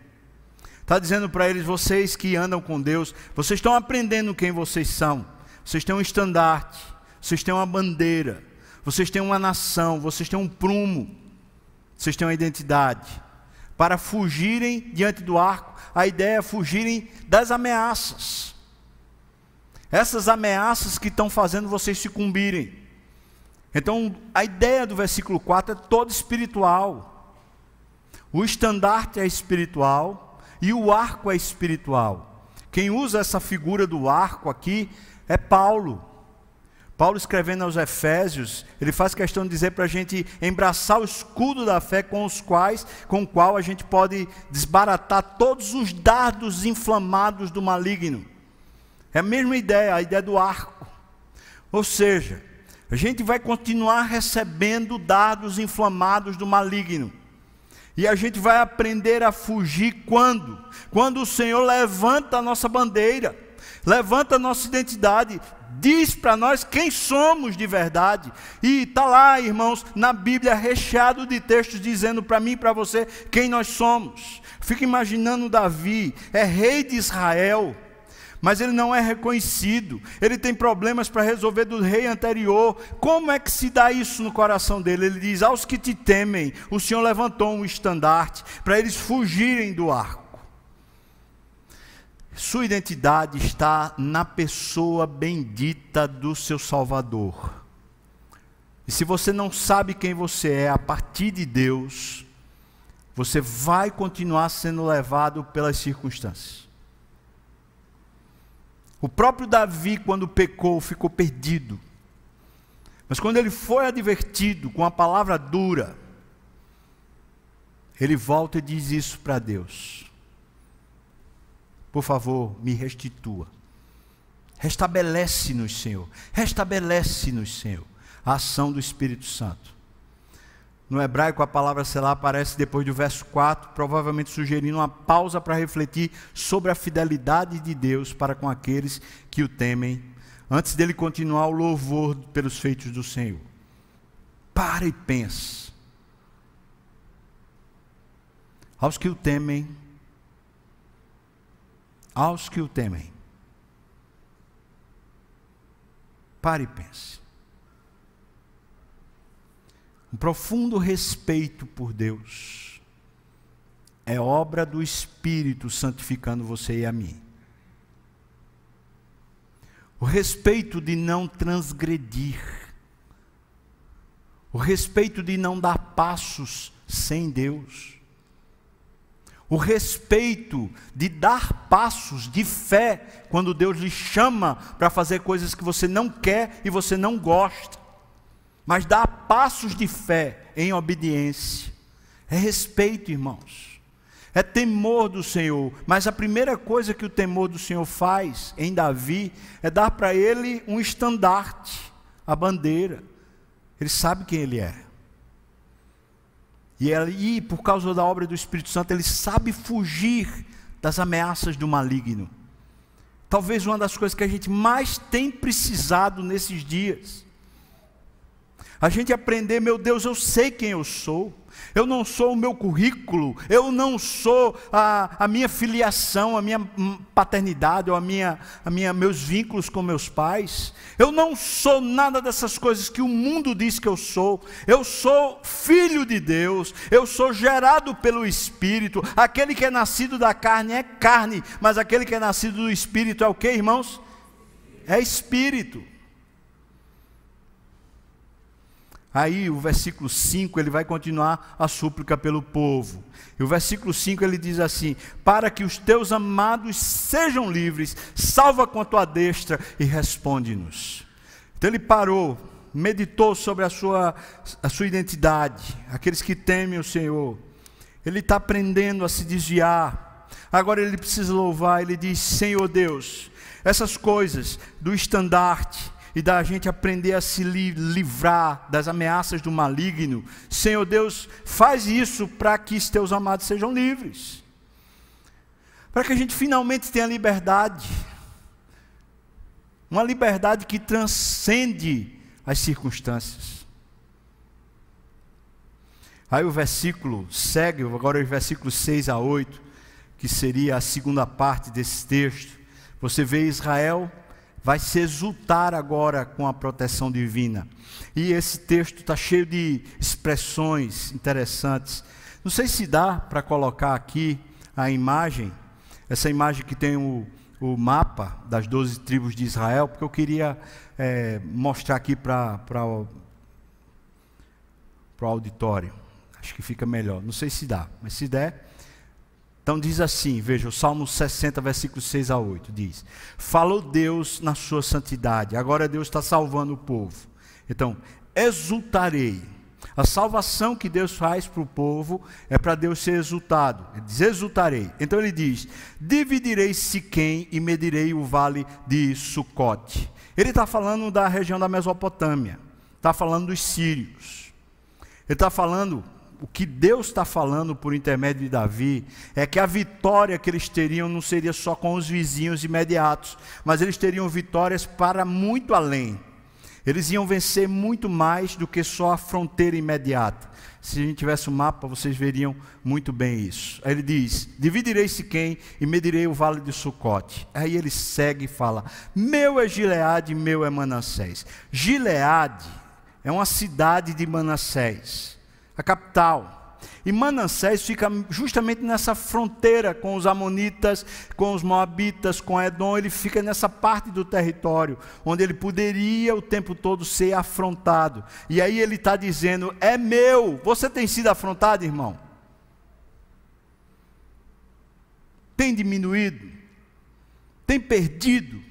Está dizendo para eles: vocês que andam com Deus, vocês estão aprendendo quem vocês são. Vocês têm um estandarte, vocês têm uma bandeira, vocês têm uma nação, vocês têm um prumo, vocês têm uma identidade. Para fugirem diante do arco, a ideia é fugirem das ameaças. Essas ameaças que estão fazendo vocês sucumbirem. Então, a ideia do versículo 4 é toda espiritual. O estandarte é espiritual e o arco é espiritual. Quem usa essa figura do arco aqui é Paulo. Paulo escrevendo aos Efésios, ele faz questão de dizer para a gente embraçar o escudo da fé com os quais, com o qual a gente pode desbaratar todos os dardos inflamados do maligno. É a mesma ideia, a ideia do arco. Ou seja, a gente vai continuar recebendo dados inflamados do maligno. E a gente vai aprender a fugir quando? Quando o Senhor levanta a nossa bandeira. Levanta a nossa identidade, diz para nós quem somos de verdade. E está lá, irmãos, na Bíblia recheado de textos dizendo para mim e para você quem nós somos. Fica imaginando Davi, é rei de Israel mas ele não é reconhecido, ele tem problemas para resolver do rei anterior. Como é que se dá isso no coração dele? Ele diz: Aos que te temem, o Senhor levantou um estandarte para eles fugirem do arco. Sua identidade está na pessoa bendita do seu Salvador. E se você não sabe quem você é a partir de Deus, você vai continuar sendo levado pelas circunstâncias. O próprio Davi, quando pecou, ficou perdido. Mas quando ele foi advertido com a palavra dura, ele volta e diz isso para Deus: Por favor, me restitua. Restabelece-nos, Senhor. Restabelece-nos, Senhor, a ação do Espírito Santo. No hebraico, a palavra selar aparece depois do verso 4, provavelmente sugerindo uma pausa para refletir sobre a fidelidade de Deus para com aqueles que o temem, antes dele continuar o louvor pelos feitos do Senhor. Para e pense. Aos que o temem, aos que o temem. Pare e pense um profundo respeito por Deus, é obra do Espírito santificando você e a mim. O respeito de não transgredir, o respeito de não dar passos sem Deus, o respeito de dar passos de fé quando Deus lhe chama para fazer coisas que você não quer e você não gosta mas dá passos de fé em obediência. É respeito, irmãos. É temor do Senhor. Mas a primeira coisa que o temor do Senhor faz em Davi é dar para ele um estandarte, a bandeira. Ele sabe quem ele é. E por causa da obra do Espírito Santo, ele sabe fugir das ameaças do maligno. Talvez uma das coisas que a gente mais tem precisado nesses dias a gente aprender, meu Deus, eu sei quem eu sou. Eu não sou o meu currículo, eu não sou a, a minha filiação, a minha paternidade, ou a minha, a minha, meus vínculos com meus pais. Eu não sou nada dessas coisas que o mundo diz que eu sou. Eu sou filho de Deus, eu sou gerado pelo Espírito. Aquele que é nascido da carne é carne, mas aquele que é nascido do Espírito é o que, irmãos? É Espírito. Aí o versículo 5 ele vai continuar a súplica pelo povo. E o versículo 5 ele diz assim: Para que os teus amados sejam livres, salva com a tua destra e responde-nos. Então ele parou, meditou sobre a sua, a sua identidade, aqueles que temem o Senhor. Ele está aprendendo a se desviar. Agora ele precisa louvar, ele diz: Senhor Deus, essas coisas do estandarte, e da gente aprender a se livrar das ameaças do maligno. Senhor Deus, faz isso para que os teus amados sejam livres. Para que a gente finalmente tenha liberdade. Uma liberdade que transcende as circunstâncias. Aí o versículo segue, agora o versículo 6 a 8, que seria a segunda parte desse texto. Você vê Israel vai se exultar agora com a proteção divina. E esse texto está cheio de expressões interessantes. Não sei se dá para colocar aqui a imagem, essa imagem que tem o, o mapa das doze tribos de Israel, porque eu queria é, mostrar aqui para o auditório. Acho que fica melhor. Não sei se dá, mas se der, então diz assim, veja, o Salmo 60, versículos 6 a 8, diz: Falou Deus na sua santidade, agora Deus está salvando o povo. Então, exultarei. A salvação que Deus faz para o povo é para Deus ser exultado. Ele diz: exultarei. Então ele diz: dividirei Siquém e medirei o vale de Sucote. Ele está falando da região da Mesopotâmia, está falando dos sírios. Ele está falando o que Deus está falando por intermédio de Davi é que a vitória que eles teriam não seria só com os vizinhos imediatos, mas eles teriam vitórias para muito além. Eles iam vencer muito mais do que só a fronteira imediata. Se a gente tivesse um mapa, vocês veriam muito bem isso. Aí ele diz: Dividirei Siquém e medirei o vale de Sucote. Aí ele segue e fala: Meu é Gileade, meu é Manassés. Gileade é uma cidade de Manassés a capital. E Manassés fica justamente nessa fronteira com os Amonitas, com os Moabitas, com Edom. Ele fica nessa parte do território onde ele poderia o tempo todo ser afrontado. E aí ele está dizendo: É meu. Você tem sido afrontado, irmão? Tem diminuído? Tem perdido?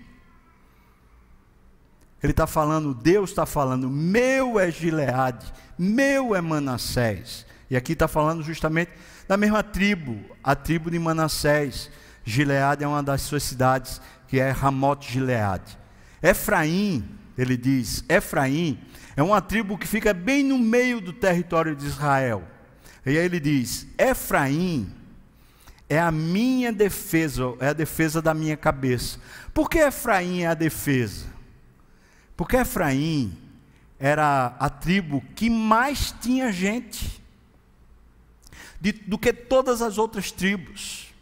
Ele está falando, Deus está falando, meu é Gileade, meu é Manassés. E aqui está falando justamente da mesma tribo, a tribo de Manassés. Gileade é uma das suas cidades, que é Ramote Gileade. Efraim, ele diz, Efraim é uma tribo que fica bem no meio do território de Israel. E aí ele diz: Efraim é a minha defesa, é a defesa da minha cabeça. Por que Efraim é a defesa? Porque Efraim era a tribo que mais tinha gente de, do que todas as outras tribos.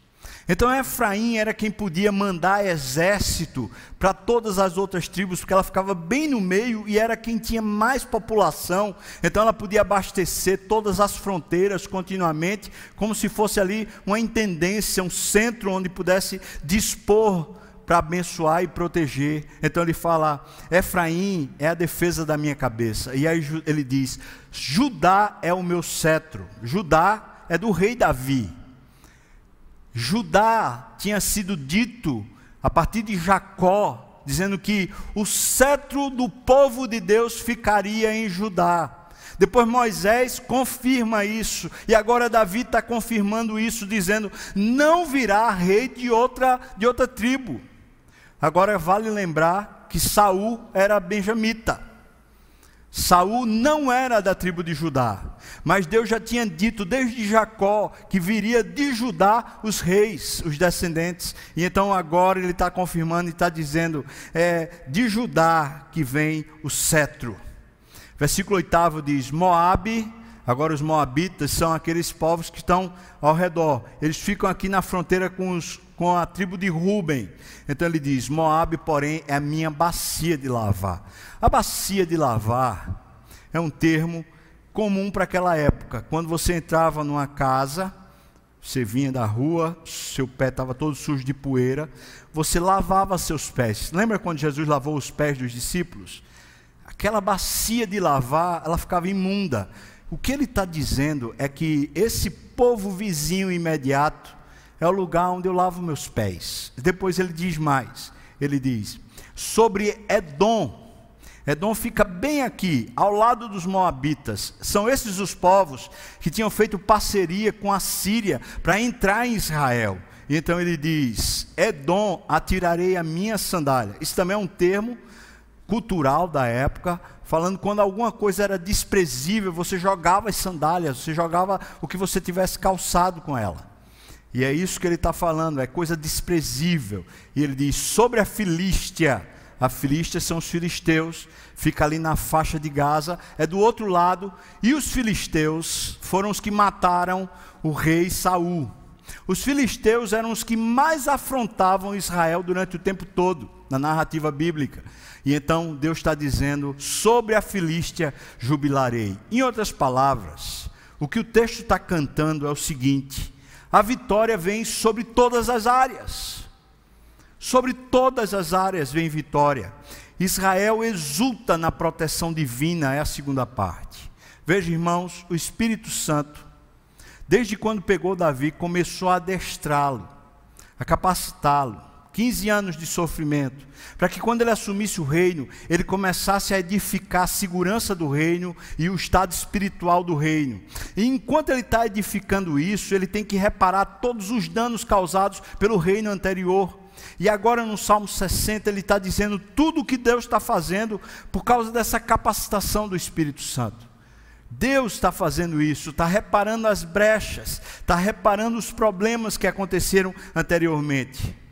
Então Efraim era quem podia mandar exército para todas as outras tribos, porque ela ficava bem no meio e era quem tinha mais população. Então ela podia abastecer todas as fronteiras continuamente, como se fosse ali uma intendência, um centro onde pudesse dispor para abençoar e proteger. Então ele fala: Efraim é a defesa da minha cabeça. E aí ele diz: Judá é o meu cetro. Judá é do rei Davi. Judá tinha sido dito a partir de Jacó, dizendo que o cetro do povo de Deus ficaria em Judá. Depois Moisés confirma isso, e agora Davi está confirmando isso, dizendo: não virá rei de outra, de outra tribo. Agora vale lembrar que Saul era benjamita. Saul não era da tribo de Judá, mas Deus já tinha dito desde Jacó que viria de Judá os reis, os descendentes. E então agora ele está confirmando e está dizendo: é de Judá que vem o cetro. Versículo 8 diz: Moabe Agora, os Moabitas são aqueles povos que estão ao redor. Eles ficam aqui na fronteira com, os, com a tribo de Ruben. Então ele diz: Moabe, porém, é a minha bacia de lavar. A bacia de lavar é um termo comum para aquela época. Quando você entrava numa casa, você vinha da rua, seu pé estava todo sujo de poeira, você lavava seus pés. Lembra quando Jesus lavou os pés dos discípulos? Aquela bacia de lavar, ela ficava imunda. O que ele está dizendo é que esse povo vizinho imediato é o lugar onde eu lavo meus pés. Depois ele diz mais: ele diz, sobre Edom. Edom fica bem aqui, ao lado dos Moabitas. São esses os povos que tinham feito parceria com a Síria para entrar em Israel. E então ele diz: Edom, atirarei a minha sandália. Isso também é um termo cultural da época falando quando alguma coisa era desprezível, você jogava as sandálias, você jogava o que você tivesse calçado com ela. E é isso que ele está falando, é coisa desprezível. E ele diz: sobre a Filístia, a Filístia são os filisteus, fica ali na faixa de Gaza, é do outro lado, e os filisteus foram os que mataram o rei Saul. Os filisteus eram os que mais afrontavam Israel durante o tempo todo, na narrativa bíblica. E então Deus está dizendo: sobre a Filístia jubilarei. Em outras palavras, o que o texto está cantando é o seguinte: a vitória vem sobre todas as áreas. Sobre todas as áreas vem vitória. Israel exulta na proteção divina, é a segunda parte. Veja, irmãos, o Espírito Santo, desde quando pegou Davi, começou a adestrá-lo, a capacitá-lo, 15 anos de sofrimento, para que quando ele assumisse o reino, ele começasse a edificar a segurança do reino e o estado espiritual do reino. E enquanto ele está edificando isso, ele tem que reparar todos os danos causados pelo reino anterior. E agora no Salmo 60 ele está dizendo tudo o que Deus está fazendo por causa dessa capacitação do Espírito Santo. Deus está fazendo isso, está reparando as brechas, está reparando os problemas que aconteceram anteriormente.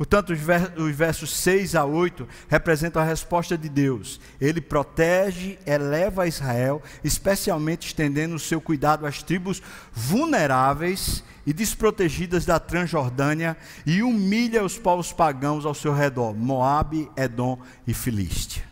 Portanto, os versos 6 a 8 representam a resposta de Deus. Ele protege, eleva Israel, especialmente estendendo o seu cuidado às tribos vulneráveis e desprotegidas da Transjordânia e humilha os povos pagãos ao seu redor, Moabe, Edom e Filístia.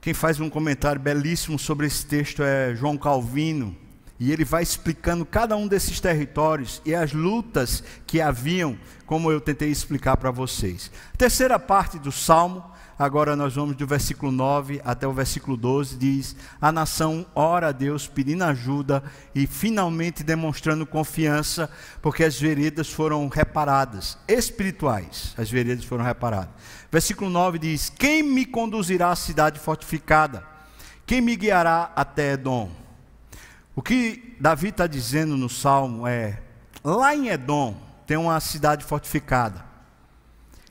Quem faz um comentário belíssimo sobre esse texto é João Calvino, e ele vai explicando cada um desses territórios e as lutas que haviam, como eu tentei explicar para vocês. Terceira parte do salmo, agora nós vamos do versículo 9 até o versículo 12, diz: A nação ora a Deus pedindo ajuda e finalmente demonstrando confiança, porque as veredas foram reparadas, espirituais, as veredas foram reparadas. Versículo 9 diz: Quem me conduzirá à cidade fortificada? Quem me guiará até Edom? O que Davi está dizendo no salmo é: lá em Edom tem uma cidade fortificada,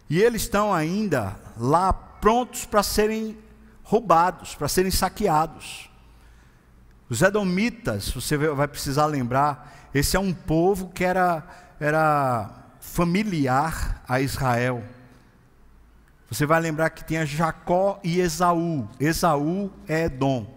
e eles estão ainda lá prontos para serem roubados, para serem saqueados. Os Edomitas, você vai precisar lembrar, esse é um povo que era, era familiar a Israel. Você vai lembrar que tinha Jacó e Esaú. Esaú é Edom.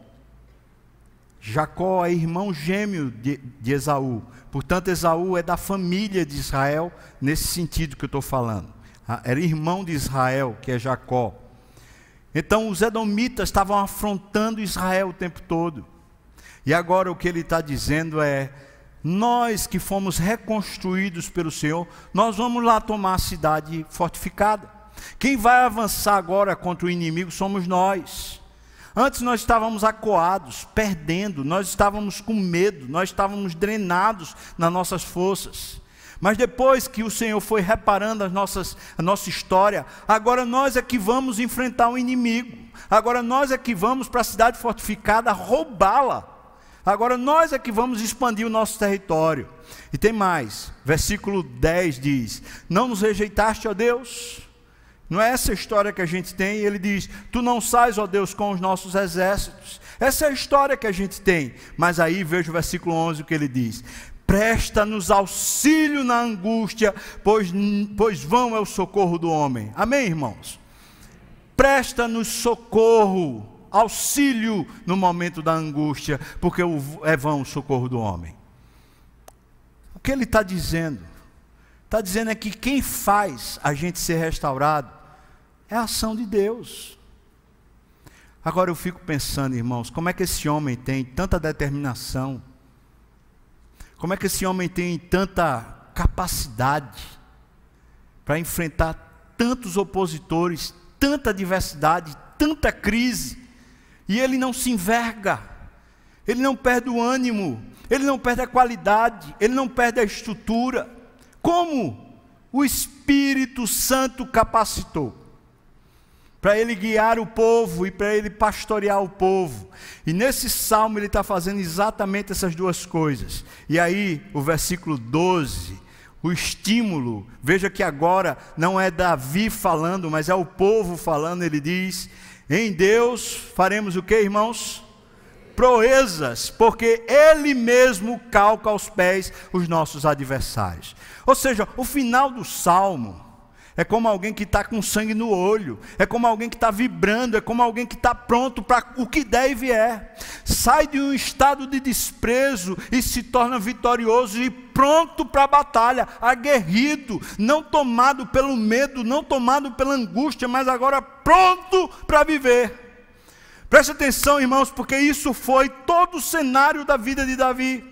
Jacó é irmão gêmeo de, de Esaú. Portanto, Esaú é da família de Israel, nesse sentido que eu estou falando. Ah, era irmão de Israel, que é Jacó. Então, os edomitas estavam afrontando Israel o tempo todo. E agora o que ele está dizendo é: nós que fomos reconstruídos pelo Senhor, nós vamos lá tomar a cidade fortificada. Quem vai avançar agora contra o inimigo somos nós. Antes nós estávamos acuados, perdendo, nós estávamos com medo, nós estávamos drenados nas nossas forças. Mas depois que o Senhor foi reparando as nossas, a nossa história, agora nós é que vamos enfrentar o inimigo. Agora nós é que vamos para a cidade fortificada roubá-la. Agora nós é que vamos expandir o nosso território. E tem mais, versículo 10 diz: Não nos rejeitaste, ó Deus não é essa história que a gente tem, ele diz: Tu não sais, ó Deus, com os nossos exércitos. Essa é a história que a gente tem. Mas aí veja o versículo 11 o que ele diz: Presta-nos auxílio na angústia, pois, pois vão é o socorro do homem. Amém, irmãos? Presta-nos socorro, auxílio no momento da angústia, porque é vão o socorro do homem. O que ele está dizendo? Está dizendo é que quem faz a gente ser restaurado é a ação de Deus. Agora eu fico pensando, irmãos, como é que esse homem tem tanta determinação? Como é que esse homem tem tanta capacidade para enfrentar tantos opositores, tanta diversidade, tanta crise, e ele não se enverga, ele não perde o ânimo, ele não perde a qualidade, ele não perde a estrutura. Como o Espírito Santo capacitou? Para ele guiar o povo e para ele pastorear o povo. E nesse salmo ele está fazendo exatamente essas duas coisas. E aí, o versículo 12, o estímulo, veja que agora não é Davi falando, mas é o povo falando, ele diz: Em Deus faremos o que, irmãos? Proezas, porque Ele mesmo calca aos pés os nossos adversários. Ou seja, o final do salmo é como alguém que está com sangue no olho, é como alguém que está vibrando, é como alguém que está pronto para o que der e vier. Sai de um estado de desprezo e se torna vitorioso e pronto para a batalha, aguerrido, não tomado pelo medo, não tomado pela angústia, mas agora pronto para viver. Preste atenção, irmãos, porque isso foi todo o cenário da vida de Davi.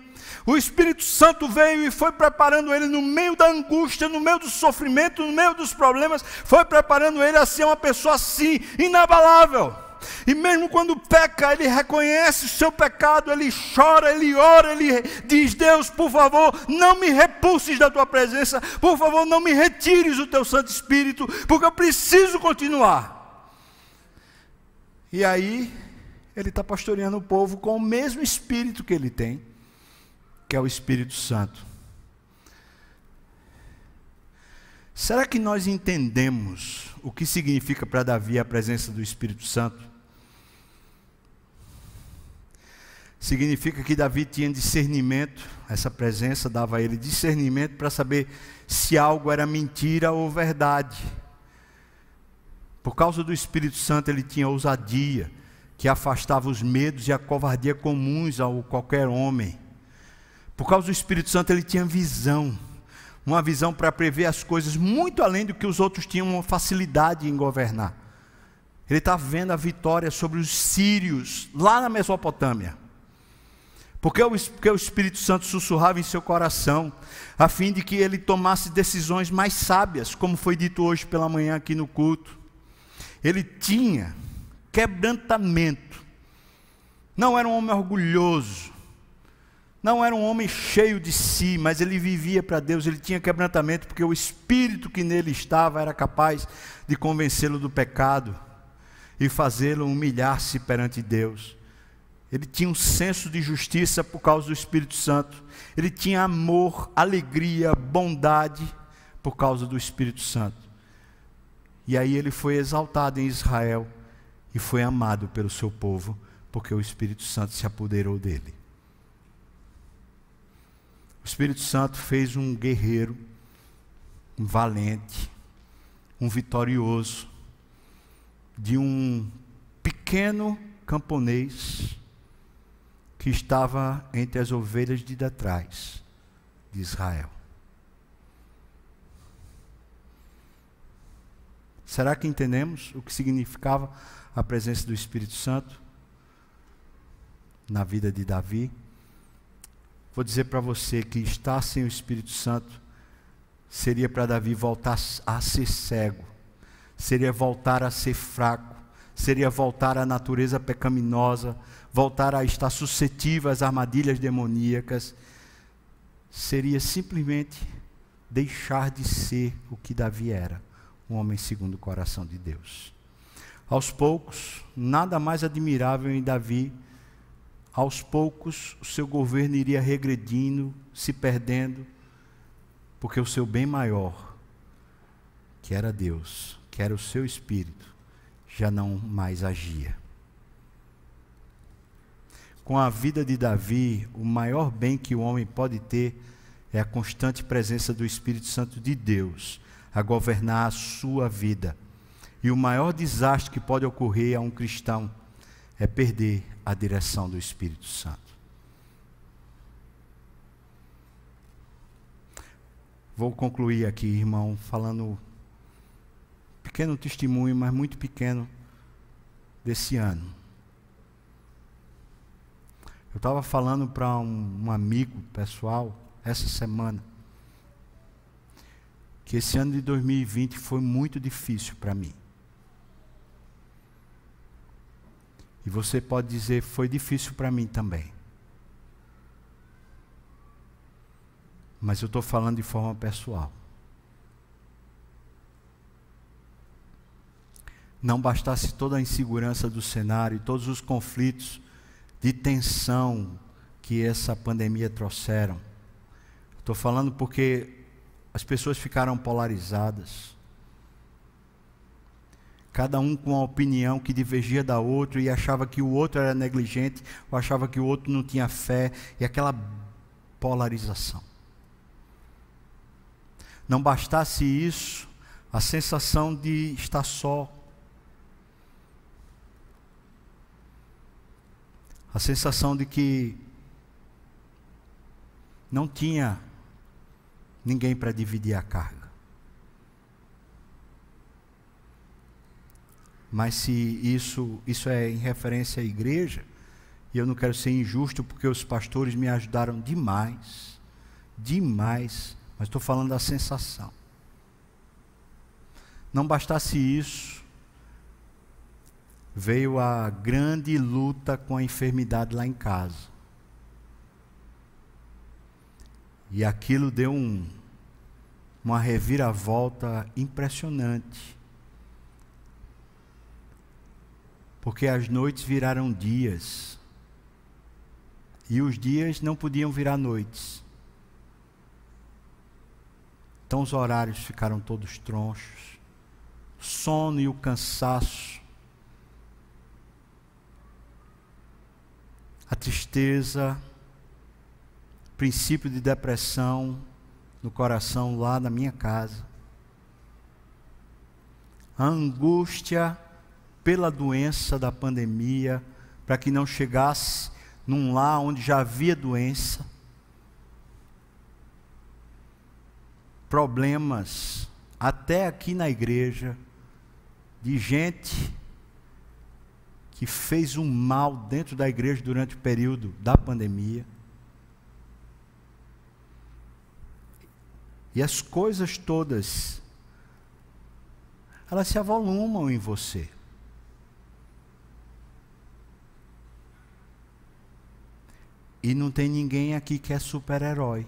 O Espírito Santo veio e foi preparando ele no meio da angústia, no meio do sofrimento, no meio dos problemas, foi preparando ele a ser uma pessoa assim, inabalável. E mesmo quando peca, ele reconhece o seu pecado, ele chora, ele ora, ele diz: Deus, por favor, não me repulses da tua presença, por favor, não me retires o teu Santo Espírito, porque eu preciso continuar. E aí, ele está pastoreando o povo com o mesmo espírito que ele tem que é o Espírito Santo. Será que nós entendemos o que significa para Davi a presença do Espírito Santo? significa que Davi tinha discernimento, essa presença dava a ele discernimento para saber se algo era mentira ou verdade. Por causa do Espírito Santo, ele tinha ousadia, que afastava os medos e a covardia comuns a qualquer homem. Por causa do Espírito Santo, ele tinha visão, uma visão para prever as coisas muito além do que os outros tinham facilidade em governar. Ele está vendo a vitória sobre os sírios lá na Mesopotâmia. Porque o, porque o Espírito Santo sussurrava em seu coração, a fim de que ele tomasse decisões mais sábias, como foi dito hoje pela manhã aqui no culto. Ele tinha quebrantamento. Não era um homem orgulhoso. Não era um homem cheio de si, mas ele vivia para Deus, ele tinha quebrantamento, porque o espírito que nele estava era capaz de convencê-lo do pecado e fazê-lo humilhar-se perante Deus. Ele tinha um senso de justiça por causa do Espírito Santo. Ele tinha amor, alegria, bondade por causa do Espírito Santo. E aí ele foi exaltado em Israel e foi amado pelo seu povo, porque o Espírito Santo se apoderou dele. Espírito Santo fez um guerreiro, um valente, um vitorioso, de um pequeno camponês que estava entre as ovelhas de detrás de Israel. Será que entendemos o que significava a presença do Espírito Santo na vida de Davi. Vou dizer para você que estar sem o Espírito Santo seria para Davi voltar a ser cego, seria voltar a ser fraco, seria voltar à natureza pecaminosa, voltar a estar suscetível às armadilhas demoníacas, seria simplesmente deixar de ser o que Davi era, um homem segundo o coração de Deus. Aos poucos, nada mais admirável em Davi, aos poucos o seu governo iria regredindo, se perdendo, porque o seu bem maior, que era Deus, que era o seu espírito, já não mais agia. Com a vida de Davi, o maior bem que o homem pode ter é a constante presença do Espírito Santo de Deus a governar a sua vida e o maior desastre que pode ocorrer a um cristão é perder a direção do Espírito Santo. Vou concluir aqui, irmão, falando pequeno testemunho, mas muito pequeno desse ano. Eu estava falando para um, um amigo pessoal essa semana que esse ano de 2020 foi muito difícil para mim. E você pode dizer: foi difícil para mim também. Mas eu estou falando de forma pessoal. Não bastasse toda a insegurança do cenário todos os conflitos de tensão que essa pandemia trouxeram. Estou falando porque as pessoas ficaram polarizadas cada um com uma opinião que divergia da outra e achava que o outro era negligente, ou achava que o outro não tinha fé, e aquela polarização. Não bastasse isso, a sensação de estar só, a sensação de que não tinha ninguém para dividir a carga. Mas se isso, isso é em referência à igreja, e eu não quero ser injusto porque os pastores me ajudaram demais, demais, mas estou falando da sensação. Não bastasse isso, veio a grande luta com a enfermidade lá em casa. E aquilo deu um, uma reviravolta impressionante. Porque as noites viraram dias, e os dias não podiam virar noites. Então os horários ficaram todos tronchos, sono e o cansaço. a tristeza, princípio de depressão no coração lá na minha casa, a angústia pela doença da pandemia, para que não chegasse num lar onde já havia doença, problemas, até aqui na igreja, de gente que fez um mal dentro da igreja durante o período da pandemia. E as coisas todas, elas se avolumam em você. E não tem ninguém aqui que é super-herói.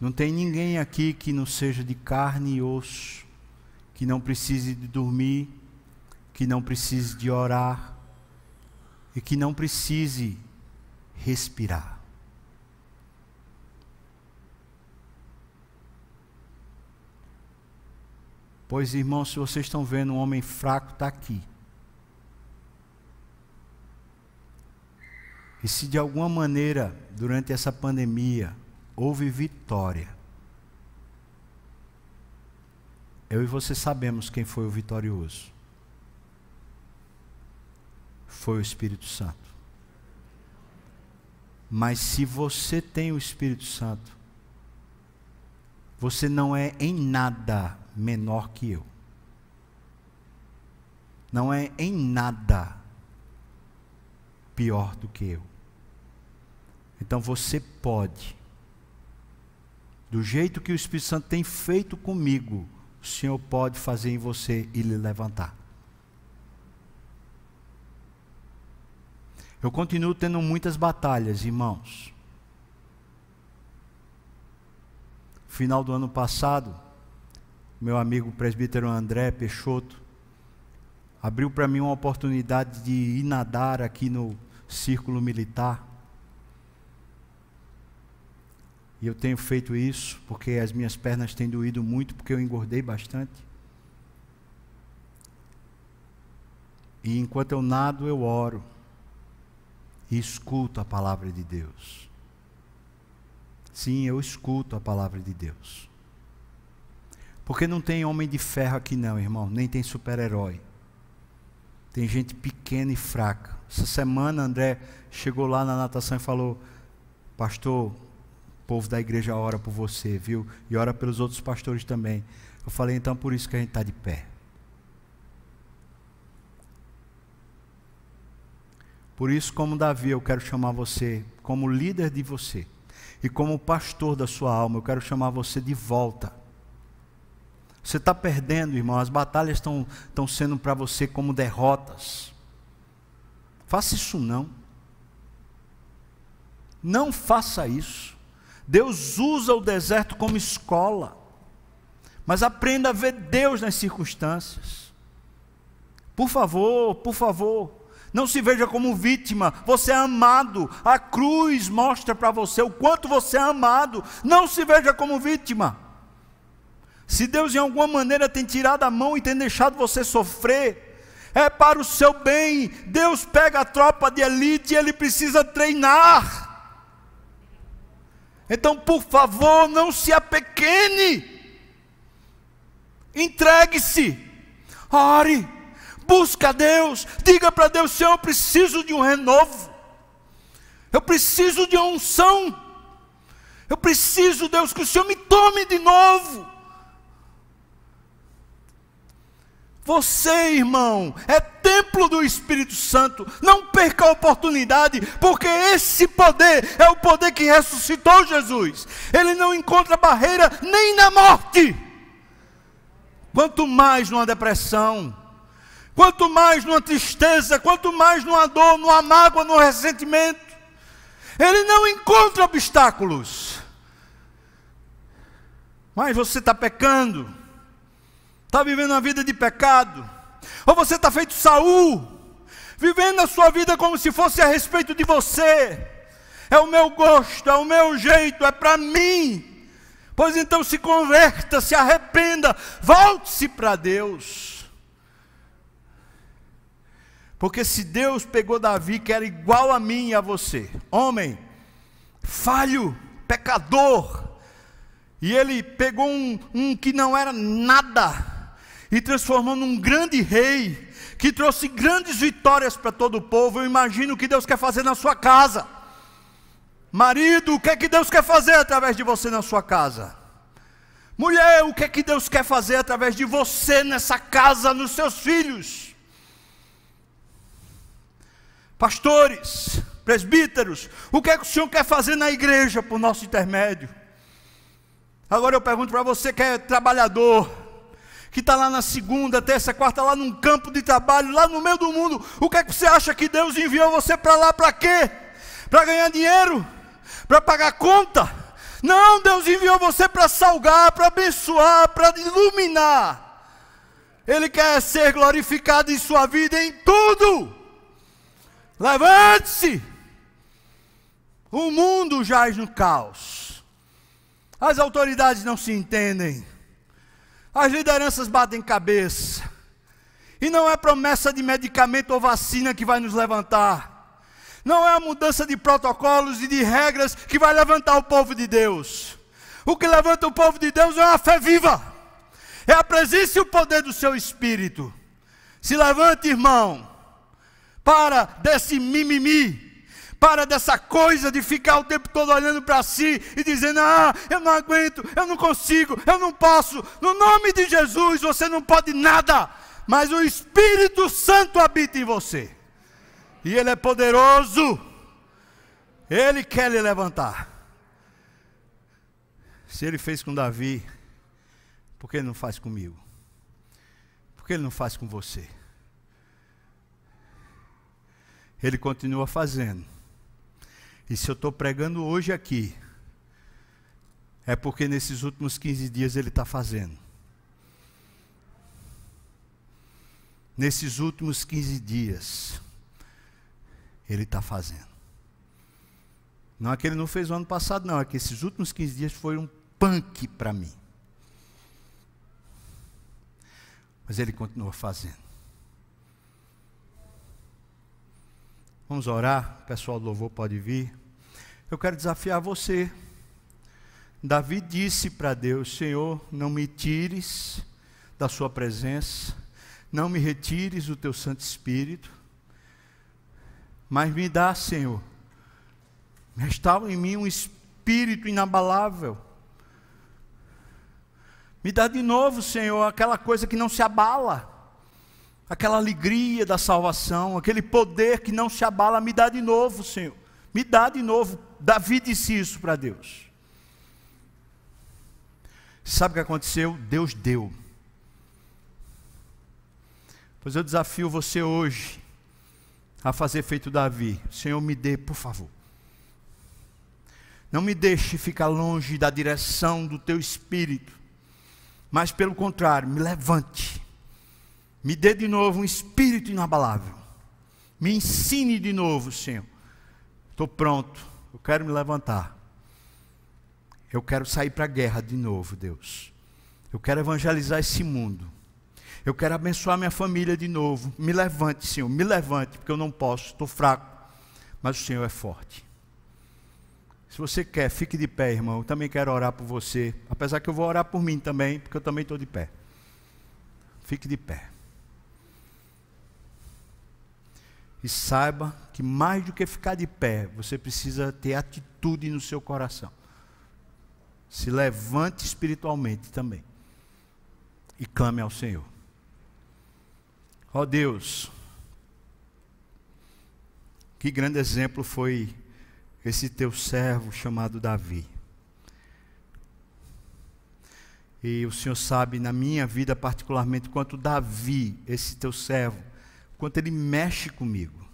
Não tem ninguém aqui que não seja de carne e osso que não precise de dormir, que não precise de orar e que não precise respirar. Pois, irmãos, se vocês estão vendo um homem fraco, está aqui. E se de alguma maneira, durante essa pandemia, houve vitória, Eu e você sabemos quem foi o vitorioso. Foi o Espírito Santo. Mas se você tem o Espírito Santo, você não é em nada menor que eu. Não é em nada pior do que eu. Então você pode, do jeito que o Espírito Santo tem feito comigo, o Senhor pode fazer em você e lhe levantar. Eu continuo tendo muitas batalhas, irmãos. Final do ano passado, meu amigo presbítero André Peixoto abriu para mim uma oportunidade de ir nadar aqui no círculo militar. E eu tenho feito isso porque as minhas pernas têm doído muito, porque eu engordei bastante. E enquanto eu nado, eu oro e escuto a palavra de Deus. Sim, eu escuto a palavra de Deus. Porque não tem homem de ferro aqui, não, irmão, nem tem super-herói. Tem gente pequena e fraca. Essa semana, André chegou lá na natação e falou: Pastor, povo da igreja ora por você, viu? E ora pelos outros pastores também. Eu falei, então por isso que a gente está de pé. Por isso, como Davi, eu quero chamar você como líder de você. E como pastor da sua alma, eu quero chamar você de volta. Você está perdendo, irmão. As batalhas estão sendo para você como derrotas. Faça isso não. Não faça isso. Deus usa o deserto como escola. Mas aprenda a ver Deus nas circunstâncias. Por favor, por favor, não se veja como vítima, você é amado. A cruz mostra para você o quanto você é amado. Não se veja como vítima. Se Deus em alguma maneira tem tirado a mão e tem deixado você sofrer, é para o seu bem. Deus pega a tropa de elite e ele precisa treinar. Então, por favor, não se apequene. Entregue-se. Ore. Busca Deus. Diga para Deus: Senhor, eu preciso de um renovo. Eu preciso de uma unção. Eu preciso, Deus, que o Senhor me tome de novo. Você, irmão, é templo do Espírito Santo. Não perca a oportunidade, porque esse poder é o poder que ressuscitou Jesus. Ele não encontra barreira nem na morte. Quanto mais numa depressão, quanto mais numa tristeza, quanto mais numa dor, numa mágoa, num ressentimento. Ele não encontra obstáculos. Mas você está pecando está vivendo uma vida de pecado, ou você está feito Saul, vivendo a sua vida como se fosse a respeito de você, é o meu gosto, é o meu jeito, é para mim. Pois então se converta, se arrependa, volte-se para Deus. Porque se Deus pegou Davi, que era igual a mim e a você, homem, falho, pecador, e ele pegou um, um que não era nada, e transformou num grande rei, que trouxe grandes vitórias para todo o povo. Eu imagino o que Deus quer fazer na sua casa. Marido, o que é que Deus quer fazer através de você na sua casa? Mulher, o que é que Deus quer fazer através de você nessa casa, nos seus filhos? Pastores, presbíteros, o que é que o Senhor quer fazer na igreja por nosso intermédio? Agora eu pergunto para você que é trabalhador, que está lá na segunda, terça, quarta, lá num campo de trabalho, lá no meio do mundo, o que é que você acha que Deus enviou você para lá para quê? Para ganhar dinheiro? Para pagar conta? Não, Deus enviou você para salgar, para abençoar, para iluminar. Ele quer ser glorificado em sua vida em tudo. Levante-se. O mundo jaz no caos. As autoridades não se entendem. As lideranças batem cabeça. E não é promessa de medicamento ou vacina que vai nos levantar. Não é a mudança de protocolos e de regras que vai levantar o povo de Deus. O que levanta o povo de Deus é uma fé viva. É a presença e o poder do seu espírito. Se levante, irmão. Para desse mimimi para dessa coisa de ficar o tempo todo olhando para si e dizendo: Ah, eu não aguento, eu não consigo, eu não posso. No nome de Jesus você não pode nada, mas o Espírito Santo habita em você, e Ele é poderoso, Ele quer lhe levantar. Se Ele fez com Davi, por que Ele não faz comigo? Por que Ele não faz com você? Ele continua fazendo e se eu estou pregando hoje aqui, é porque nesses últimos 15 dias ele está fazendo. Nesses últimos 15 dias, ele está fazendo. Não é que ele não fez o ano passado, não, é que esses últimos 15 dias foram um punk para mim. Mas ele continua fazendo. Vamos orar, o pessoal do louvor pode vir. Eu quero desafiar você. Davi disse para Deus: Senhor, não me tires da Sua presença, não me retires o Teu Santo Espírito, mas me dá, Senhor, restaura em mim um espírito inabalável. Me dá de novo, Senhor, aquela coisa que não se abala aquela alegria da salvação, aquele poder que não se abala, me dá de novo, Senhor. Me dá de novo. Davi disse isso para Deus. Sabe o que aconteceu? Deus deu. Pois eu desafio você hoje a fazer feito Davi. Senhor, me dê, por favor. Não me deixe ficar longe da direção do teu espírito, mas pelo contrário, me levante me dê de novo um espírito inabalável. Me ensine de novo, Senhor. Estou pronto. Eu quero me levantar. Eu quero sair para a guerra de novo, Deus. Eu quero evangelizar esse mundo. Eu quero abençoar minha família de novo. Me levante, Senhor. Me levante, porque eu não posso. Estou fraco. Mas o Senhor é forte. Se você quer, fique de pé, irmão. Eu também quero orar por você. Apesar que eu vou orar por mim também, porque eu também estou de pé. Fique de pé. E saiba que mais do que ficar de pé, você precisa ter atitude no seu coração. Se levante espiritualmente também. E clame ao Senhor. Ó oh Deus, que grande exemplo foi esse teu servo chamado Davi. E o Senhor sabe, na minha vida particularmente, quanto Davi, esse teu servo, quanto ele mexe comigo.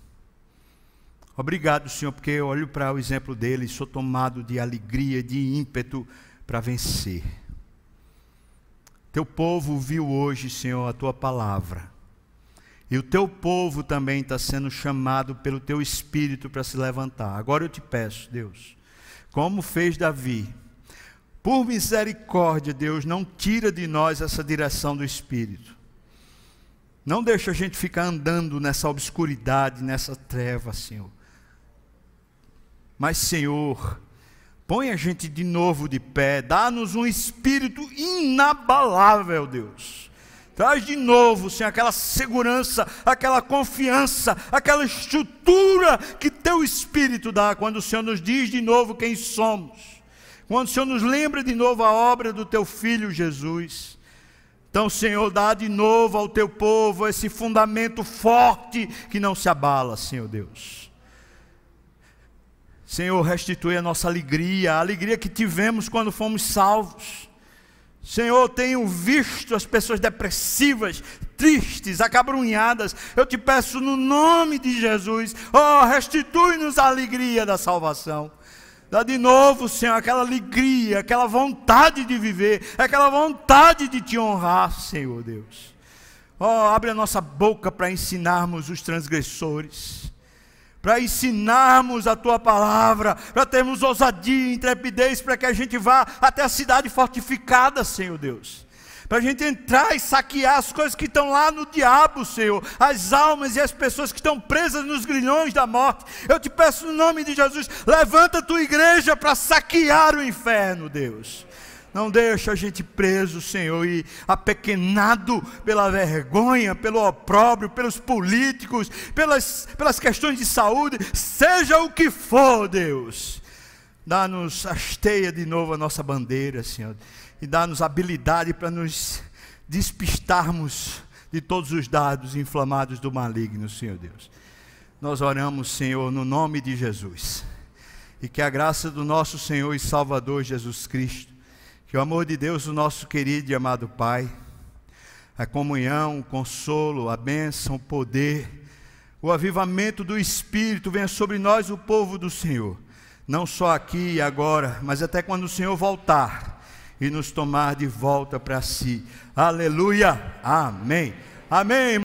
Obrigado, Senhor, porque eu olho para o exemplo dele e sou tomado de alegria, de ímpeto para vencer. Teu povo viu hoje, Senhor, a tua palavra. E o teu povo também está sendo chamado pelo teu espírito para se levantar. Agora eu te peço, Deus, como fez Davi, por misericórdia, Deus, não tira de nós essa direção do espírito. Não deixa a gente ficar andando nessa obscuridade, nessa treva, Senhor. Mas, Senhor, põe a gente de novo de pé, dá-nos um espírito inabalável, Deus. Traz de novo, Senhor, aquela segurança, aquela confiança, aquela estrutura que teu Espírito dá quando o Senhor nos diz de novo quem somos. Quando o Senhor nos lembra de novo a obra do teu Filho Jesus. Então, Senhor, dá de novo ao teu povo esse fundamento forte que não se abala, Senhor Deus. Senhor, restitui a nossa alegria, a alegria que tivemos quando fomos salvos. Senhor, tenho visto as pessoas depressivas, tristes, acabrunhadas. Eu te peço no nome de Jesus, oh, restitui-nos a alegria da salvação. Dá de novo, Senhor, aquela alegria, aquela vontade de viver, aquela vontade de te honrar, Senhor Deus. Oh, abre a nossa boca para ensinarmos os transgressores para ensinarmos a tua palavra, para termos ousadia e intrepidez, para que a gente vá até a cidade fortificada, Senhor Deus. Para a gente entrar e saquear as coisas que estão lá no diabo, Senhor, as almas e as pessoas que estão presas nos grilhões da morte. Eu te peço no nome de Jesus, levanta a tua igreja para saquear o inferno, Deus. Não deixa a gente preso, Senhor, e apequenado pela vergonha, pelo opróbrio, pelos políticos, pelas, pelas questões de saúde, seja o que for, Deus. Dá-nos, hasteia de novo a nossa bandeira, Senhor, e dá-nos habilidade para nos despistarmos de todos os dados inflamados do maligno, Senhor Deus. Nós oramos, Senhor, no nome de Jesus. E que a graça do nosso Senhor e Salvador Jesus Cristo, que o amor de Deus, o nosso querido e amado Pai, a comunhão, o consolo, a bênção, o poder, o avivamento do Espírito venha sobre nós, o povo do Senhor, não só aqui e agora, mas até quando o Senhor voltar e nos tomar de volta para si. Aleluia! Amém. Amém.